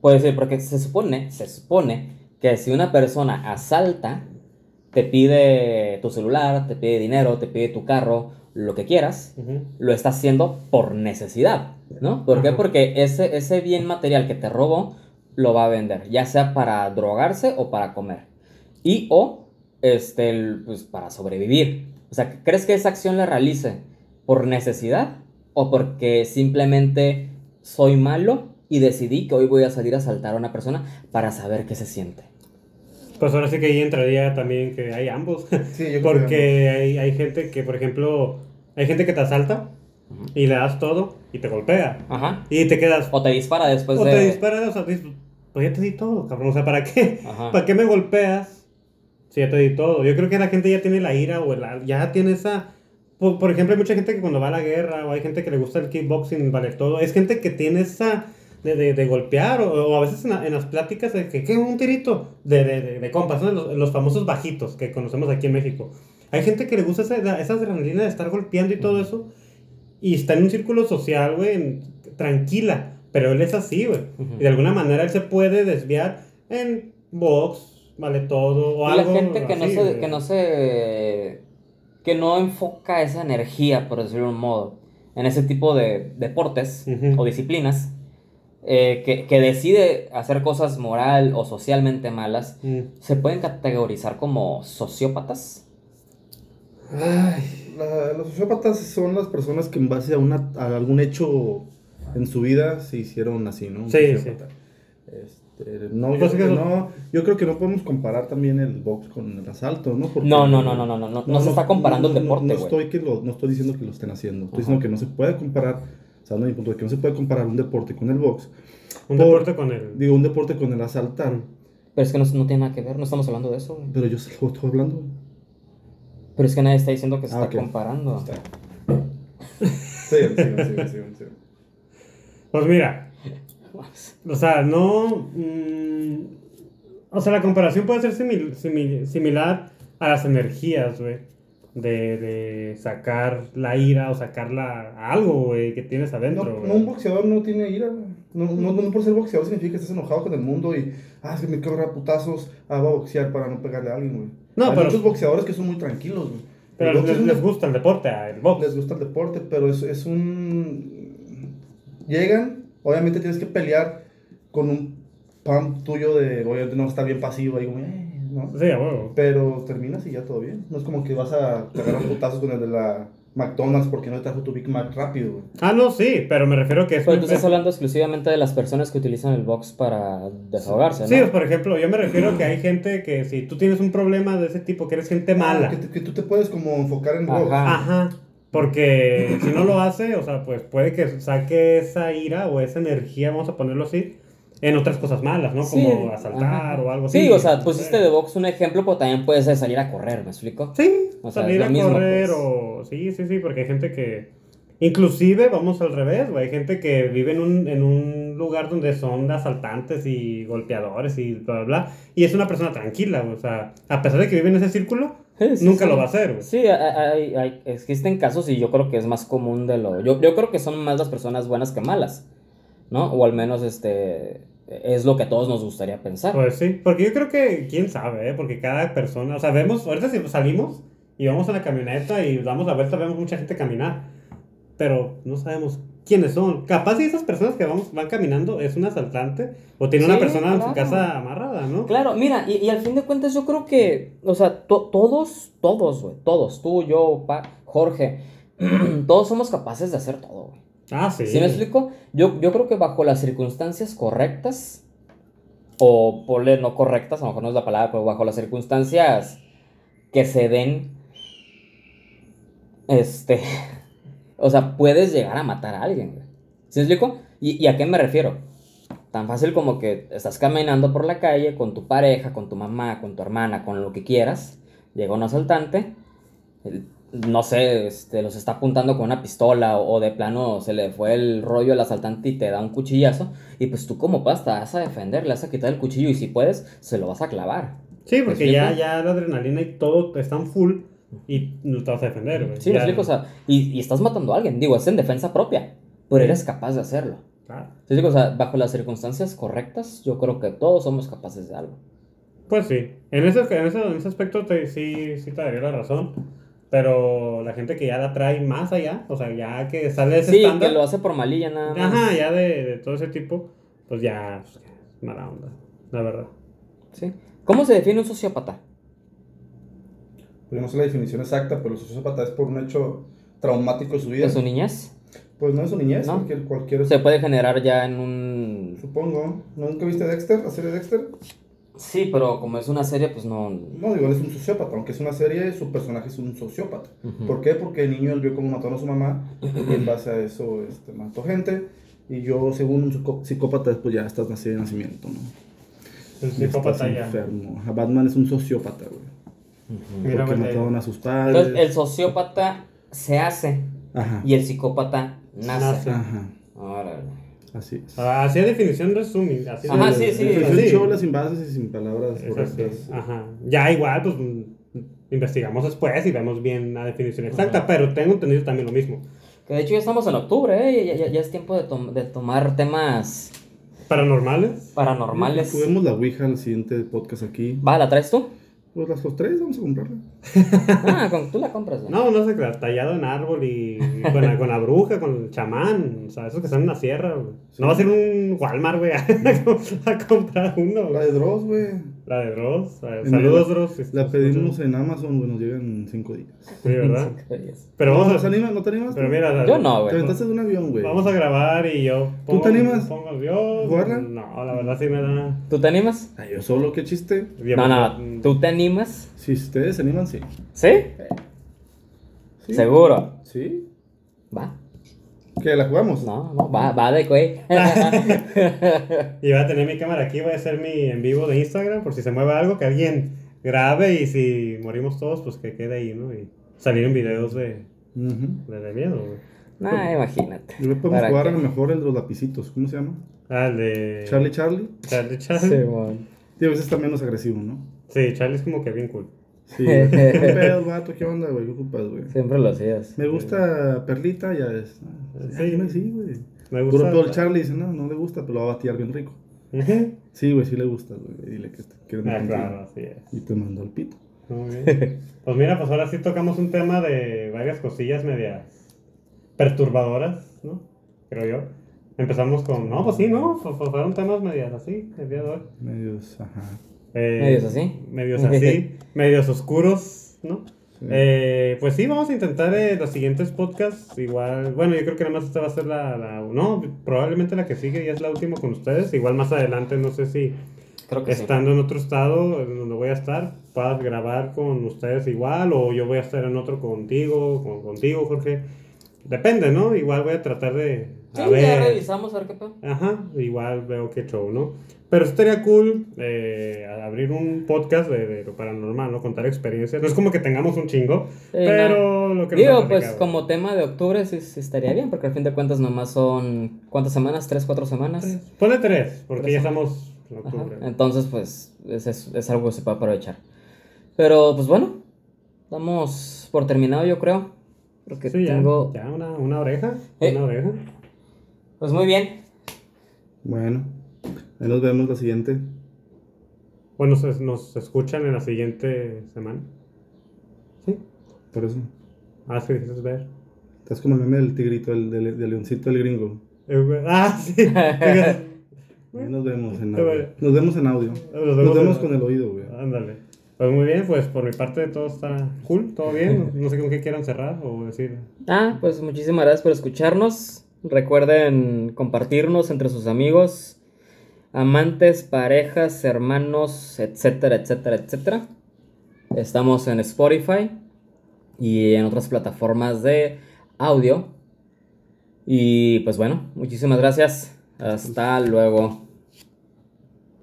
Puede ser, porque se supone, se supone que si una persona asalta, te pide tu celular, te pide dinero, te pide tu carro, lo que quieras, lo está haciendo por necesidad, ¿no? ¿Por qué? Porque ese, ese bien material que te robó, lo va a vender, ya sea para drogarse o para comer. Y o este, el- pues, para sobrevivir. O sea, ¿crees que esa acción la realice por necesidad o porque simplemente soy malo y decidí que hoy voy a salir a asaltar a una persona para saber qué se siente? Pues ahora sí que ahí entraría también que hay ambos. Sí, yo creo que Porque hay, hay gente que, por ejemplo, hay gente que te asalta y le das todo y te golpea. Ajá. Y te quedas. O te dispara después o de... te dispara, o sea, pues ya te di todo, cabrón. O sea, ¿para qué? Ajá. ¿Para qué me golpeas si ya te di todo? Yo creo que la gente ya tiene la ira o el- ya tiene esa. Por, por ejemplo, hay mucha gente que cuando va a la guerra o hay gente que le gusta el kickboxing, vale todo. Es gente que tiene esa. De, de, de golpear, o, o a veces en, en las pláticas de que, ¿qué? Un tirito de, de, de, de compas, ¿no? los, los famosos bajitos que conocemos aquí en México. Hay gente que le gusta esa, esa adrenalina de estar golpeando y todo eso, y está en un círculo social, güey, tranquila, pero él es así, güey. Y de alguna manera él se puede desviar en box, vale todo, o Y la algo gente que no, se, que no se. que no enfoca esa energía, por decirlo de un modo, en ese tipo de deportes o disciplinas, eh, que, que decide hacer cosas moral o socialmente malas, Mm. ¿se pueden categorizar como sociópatas? Ay, la- los sociópatas son las personas que en base a, una, a algún hecho en su vida se hicieron así, ¿no? Un Sí, sociópata. Este, no, yo, creo que no, yo creo que no podemos comparar también el box con el asalto, ¿no? Porque- No, no, no, no, no, no, no, no se está comparando el no, deporte, No, estoy, que lo- no estoy diciendo que lo estén haciendo, estoy Ajá. diciendo que no se puede comparar, sabiendo mi punto de que no se puede comparar un deporte con el box. Un Por- deporte con el... Digo, un deporte con el asaltar, Pero es que no, no tiene nada que ver, no estamos hablando de eso, güey. pero yo se lo estoy hablando. Pero es que nadie está diciendo que se Ah, está ok. comparando. Sí, sí, sí, sí, sí. Pues mira, o sea, no... mm, o sea, la comparación puede ser simil- simil- similar a las energías, güey. De, de sacar la ira o sacarla a algo, güey, que tienes adentro, no, un boxeador no tiene ira, güey. No, no, no por ser boxeador significa que estés enojado con el mundo y, ah, es que me quiero a putazos, ah, voy a boxear para no pegarle a alguien, güey. No, Hay pero- muchos boxeadores que son muy tranquilos, güey. Pero les, es un les gusta el deporte, ah, el box. les gusta el deporte, pero es, es un... Llegan, obviamente tienes que pelear con un pump tuyo de, obviamente no estar bien pasivo ahí como, eh, ¿no? Sí, a huevo. Pero terminas y ya todo bien. No es como que vas a pegar a putazos con el de la McDonald's porque no te trajo tu Big Mac rápido, güey. Ah, no, sí, pero me refiero que es... Pero tú estás es- hablando exclusivamente de las personas que utilizan el box para desahogarse, ¿no? Sí, pues, por ejemplo, yo me refiero que hay gente que si tú tienes un problema de ese tipo, que eres gente mala. Ah, que, te- que tú te puedes como enfocar en box. Ajá. Ajá. Porque si no lo hace, o sea, pues puede que saque esa ira o esa energía, vamos a ponerlo así, en otras cosas malas, ¿no? Sí, Como asaltar ajá. o algo así. Sí, o sea, pusiste de box un ejemplo, pero también puedes salir a correr, ¿me explico? Sí, O sea, salir a mismo, correr pues. o... Sí, sí, sí, porque hay gente que... Inclusive, vamos al revés, güey. Hay gente que vive en un, en un lugar donde son asaltantes y golpeadores y bla, bla, bla. Y es una persona tranquila. O sea, a pesar de que vive en ese círculo, Sí, sí, nunca sí. lo va a hacer, güey. Sí, hay- hay- existen casos y yo creo que es más común de lo... Yo, yo creo que son más las personas buenas que malas, ¿no? O al menos este es lo que a todos nos gustaría pensar. Pues sí, porque yo creo que, quién sabe, ¿eh? porque cada persona, o sea, vemos, ahorita si salimos y vamos a la camioneta y damos la vuelta, vemos mucha gente caminar, pero no sabemos quiénes son. Capaz si esas personas que vamos, van caminando es un asaltante o tiene una Sí, persona en claro. su casa amarrada, ¿no? Claro, mira, y, y al fin de cuentas yo creo que, o sea, to- todos, todos, güey, todos, tú, yo, pa, Jorge, todos somos capaces de hacer todo, güey. Ah, sí. ¿Sí me explico? Yo, yo creo que bajo las circunstancias correctas, o ponle no correctas, a lo mejor no es la palabra, pero bajo las circunstancias que se den, este, o sea, puedes llegar a matar a alguien, güey. ¿Sí me explico? ¿Y, y a qué me refiero? Tan fácil como que estás caminando por la calle con tu pareja, con tu mamá, con tu hermana, con lo que quieras, llega un asaltante, no sé, este, los está apuntando con una pistola o, o de plano se le fue el rollo al asaltante y te da un cuchillazo y pues tú como vas te vas a defender, le vas a quitar el cuchillo y si puedes se lo vas a clavar. Sí, porque ¿Me ya, ya la adrenalina y todo están full y no te vas a defender, güey. Sí, explico, o sea, y, y estás matando a alguien, digo, es en defensa propia, pero eres capaz de hacerlo. Claro. Sí, digo, o sea, bajo las circunstancias correctas, yo creo que todos somos capaces de algo. Pues sí, en ese, en ese, en ese aspecto te, sí, sí te daría la razón. Pero la gente que ya la trae más allá, o sea, ya que sale de ese Sí, estándar, que lo hace por malilla nada más. ajá, ya de, de todo ese tipo, pues ya, pues, mala onda, la verdad. ¿Sí? ¿Cómo se define un sociópata? Pues yo no sé la definición exacta, pero el sociópata es por un hecho traumático de su vida. ¿De su niñez? Pues no es su niñez, ¿No? cualquier, cualquier Se puede generar ya en un... Supongo. ¿Nunca viste Dexter? ¿La serie Dexter? Sí, pero como es una serie, pues no... No, igual es un sociópata. Aunque es una serie, su personaje es un sociópata. ¿Por qué? Porque el niño él vio cómo mataron a su mamá y en base a eso este, mató gente. Y yo, según un psicó- psicópata, pues ya estás nacido de nacimiento, ¿no? El psicópata ya. enfermo. Batman es un sociópata, güey. Ujú. Mira, Porque mataron a sus padres. Entonces, el sociópata se hace Ajá. y el psicópata nace. Nace. Ajá. Órale. Así es. Ah, Así a definición resumen. Así Ajá, sí, sí. es Definición chola, sin bases y sin palabras Es correctas. Ajá. Ya igual, pues mm, investigamos después y vemos bien la definición exacta, pero tengo entendido también lo mismo. Que de hecho ya estamos en octubre, ¿eh? Ya, ya- ya es tiempo de, tom- de tomar temas Paranormales. paranormales. Juguemos la Ouija al siguiente podcast aquí. Va, ¿la traes tú? Pues las los tres vamos a comprarla. Ah, con- tú la compras, güey. No, no sé, tallado en árbol y con la, con la bruja, con el chamán, o sea, esos que están en la sierra, güey. No va a ser un Walmart, güey, a, a comprar uno, La de Dross, güey. La de Dross. eh, En Saludos, Dross. si La pedimos escuchando. en Amazon, güey, nos llegan en cinco días. Sí, ¿verdad? Yes. Pero ¿No, vamos ¿No te a... animas? ¿No te animas? Pero mira, Yo no, Te güey. aventaste de un avión, güey. Vamos a grabar y yo ¿Tú te animas? Pongo, yo, ¿Jugarla? No, la verdad sí me da... ¿Tú te animas? Ay, yo solo, qué chiste. bien- No, no, ¿tú te animas? Si ustedes se animan, sí. ¿Sí? ¿Sí? ¿Seguro? ¿Sí? Va. ¿Que la jugamos? No, no, va, va de güey. Y voy a tener mi cámara aquí, voy a hacer mi en vivo de Instagram por si se mueve algo, que alguien grabe y si morimos todos, pues que quede ahí, ¿no? Y salir en videos de, de, de miedo, güey. nah, imagínate. Y luego podemos ¿Para jugar a lo mejor el de los lapicitos. ¿Cómo se llama? Ah, el de... Charlie Charlie. Charlie, Charlie. Sí, Sí, mon. Tío, ese está menos agresivo, ¿no? Charlie es como que bien cool. Sí. ¿Qué pedo, vato? ¿Qué onda, güey? ¿Qué ocupas, güey? Siempre lo hacías. Me gusta Perlita, ya es. Sí. Sí, sí, güey. Me Puro gusta... pedo el Charlie dice, no, no le gusta, pero lo va a batear bien rico. Sí, güey, sí le gusta, güey. Dile que te quiere Ah, claro, así es. Y te mandó el pito. Muy bien. Pues mira, pues ahora sí tocamos un tema de varias cosillas medias perturbadoras, ¿no? Creo yo. Empezamos con, no, pues sí, ¿no? Fu- fu- Fueron temas medias así, el día de hoy. Medios, ajá. Eh, ¿Medios así? Medios así, medios oscuros, ¿no? Sí. Eh, pues sí, vamos a intentar eh, los siguientes podcasts. Igual, bueno, yo creo que nada más esta va a ser la, la- No, probablemente la que sigue ya es la última con ustedes. Igual más adelante, no sé si Creo que sí. estando en otro estado donde voy a estar, puedas grabar con ustedes igual, o yo voy a estar en otro contigo, con, contigo, Jorge. Depende, ¿no? Igual voy a tratar de. Sí, A ya ver. revisamos a ver qué pedo. Ajá, igual veo qué show, ¿no? Pero estaría cool eh, abrir un podcast de, de lo paranormal, ¿no? Contar experiencias. No es como que tengamos un chingo, Sí, pero lo que nos Digo, pues platicado. como tema de octubre sí, sí estaría bien, porque al fin de cuentas nomás son. ¿Cuántas semanas? ¿Tres, cuatro semanas? Ponle tres, porque Tres ya semanas. estamos en Ajá. octubre. Entonces, pues, es, es, es algo que se puede aprovechar. Pero, pues bueno, damos por terminado, yo creo. Porque Sí, ya, tengo. ya una, una oreja, Eh. una oreja. Pues muy bien. Bueno, ahí nos vemos la siguiente. Bueno, se- nos escuchan en la siguiente semana. ¿Sí? Por eso. Ah, sí, dices ver. Estás como el meme del tigrito, el del, del leoncito del gringo. Eh, Ah, sí. Nos vemos en audio. Nos vemos en audio. Nos Nos vemos con el oído, güey. Ándale. Pues muy bien, pues por mi parte todo está cool, todo bien. No, no sé con qué quieran cerrar o decir. Ah, pues muchísimas gracias por escucharnos. Recuerden compartirnos entre sus amigos, amantes, parejas, hermanos, etcétera, etcétera, etcétera. Estamos en Spotify y en otras plataformas de audio. Y pues bueno, muchísimas gracias. Hasta luego.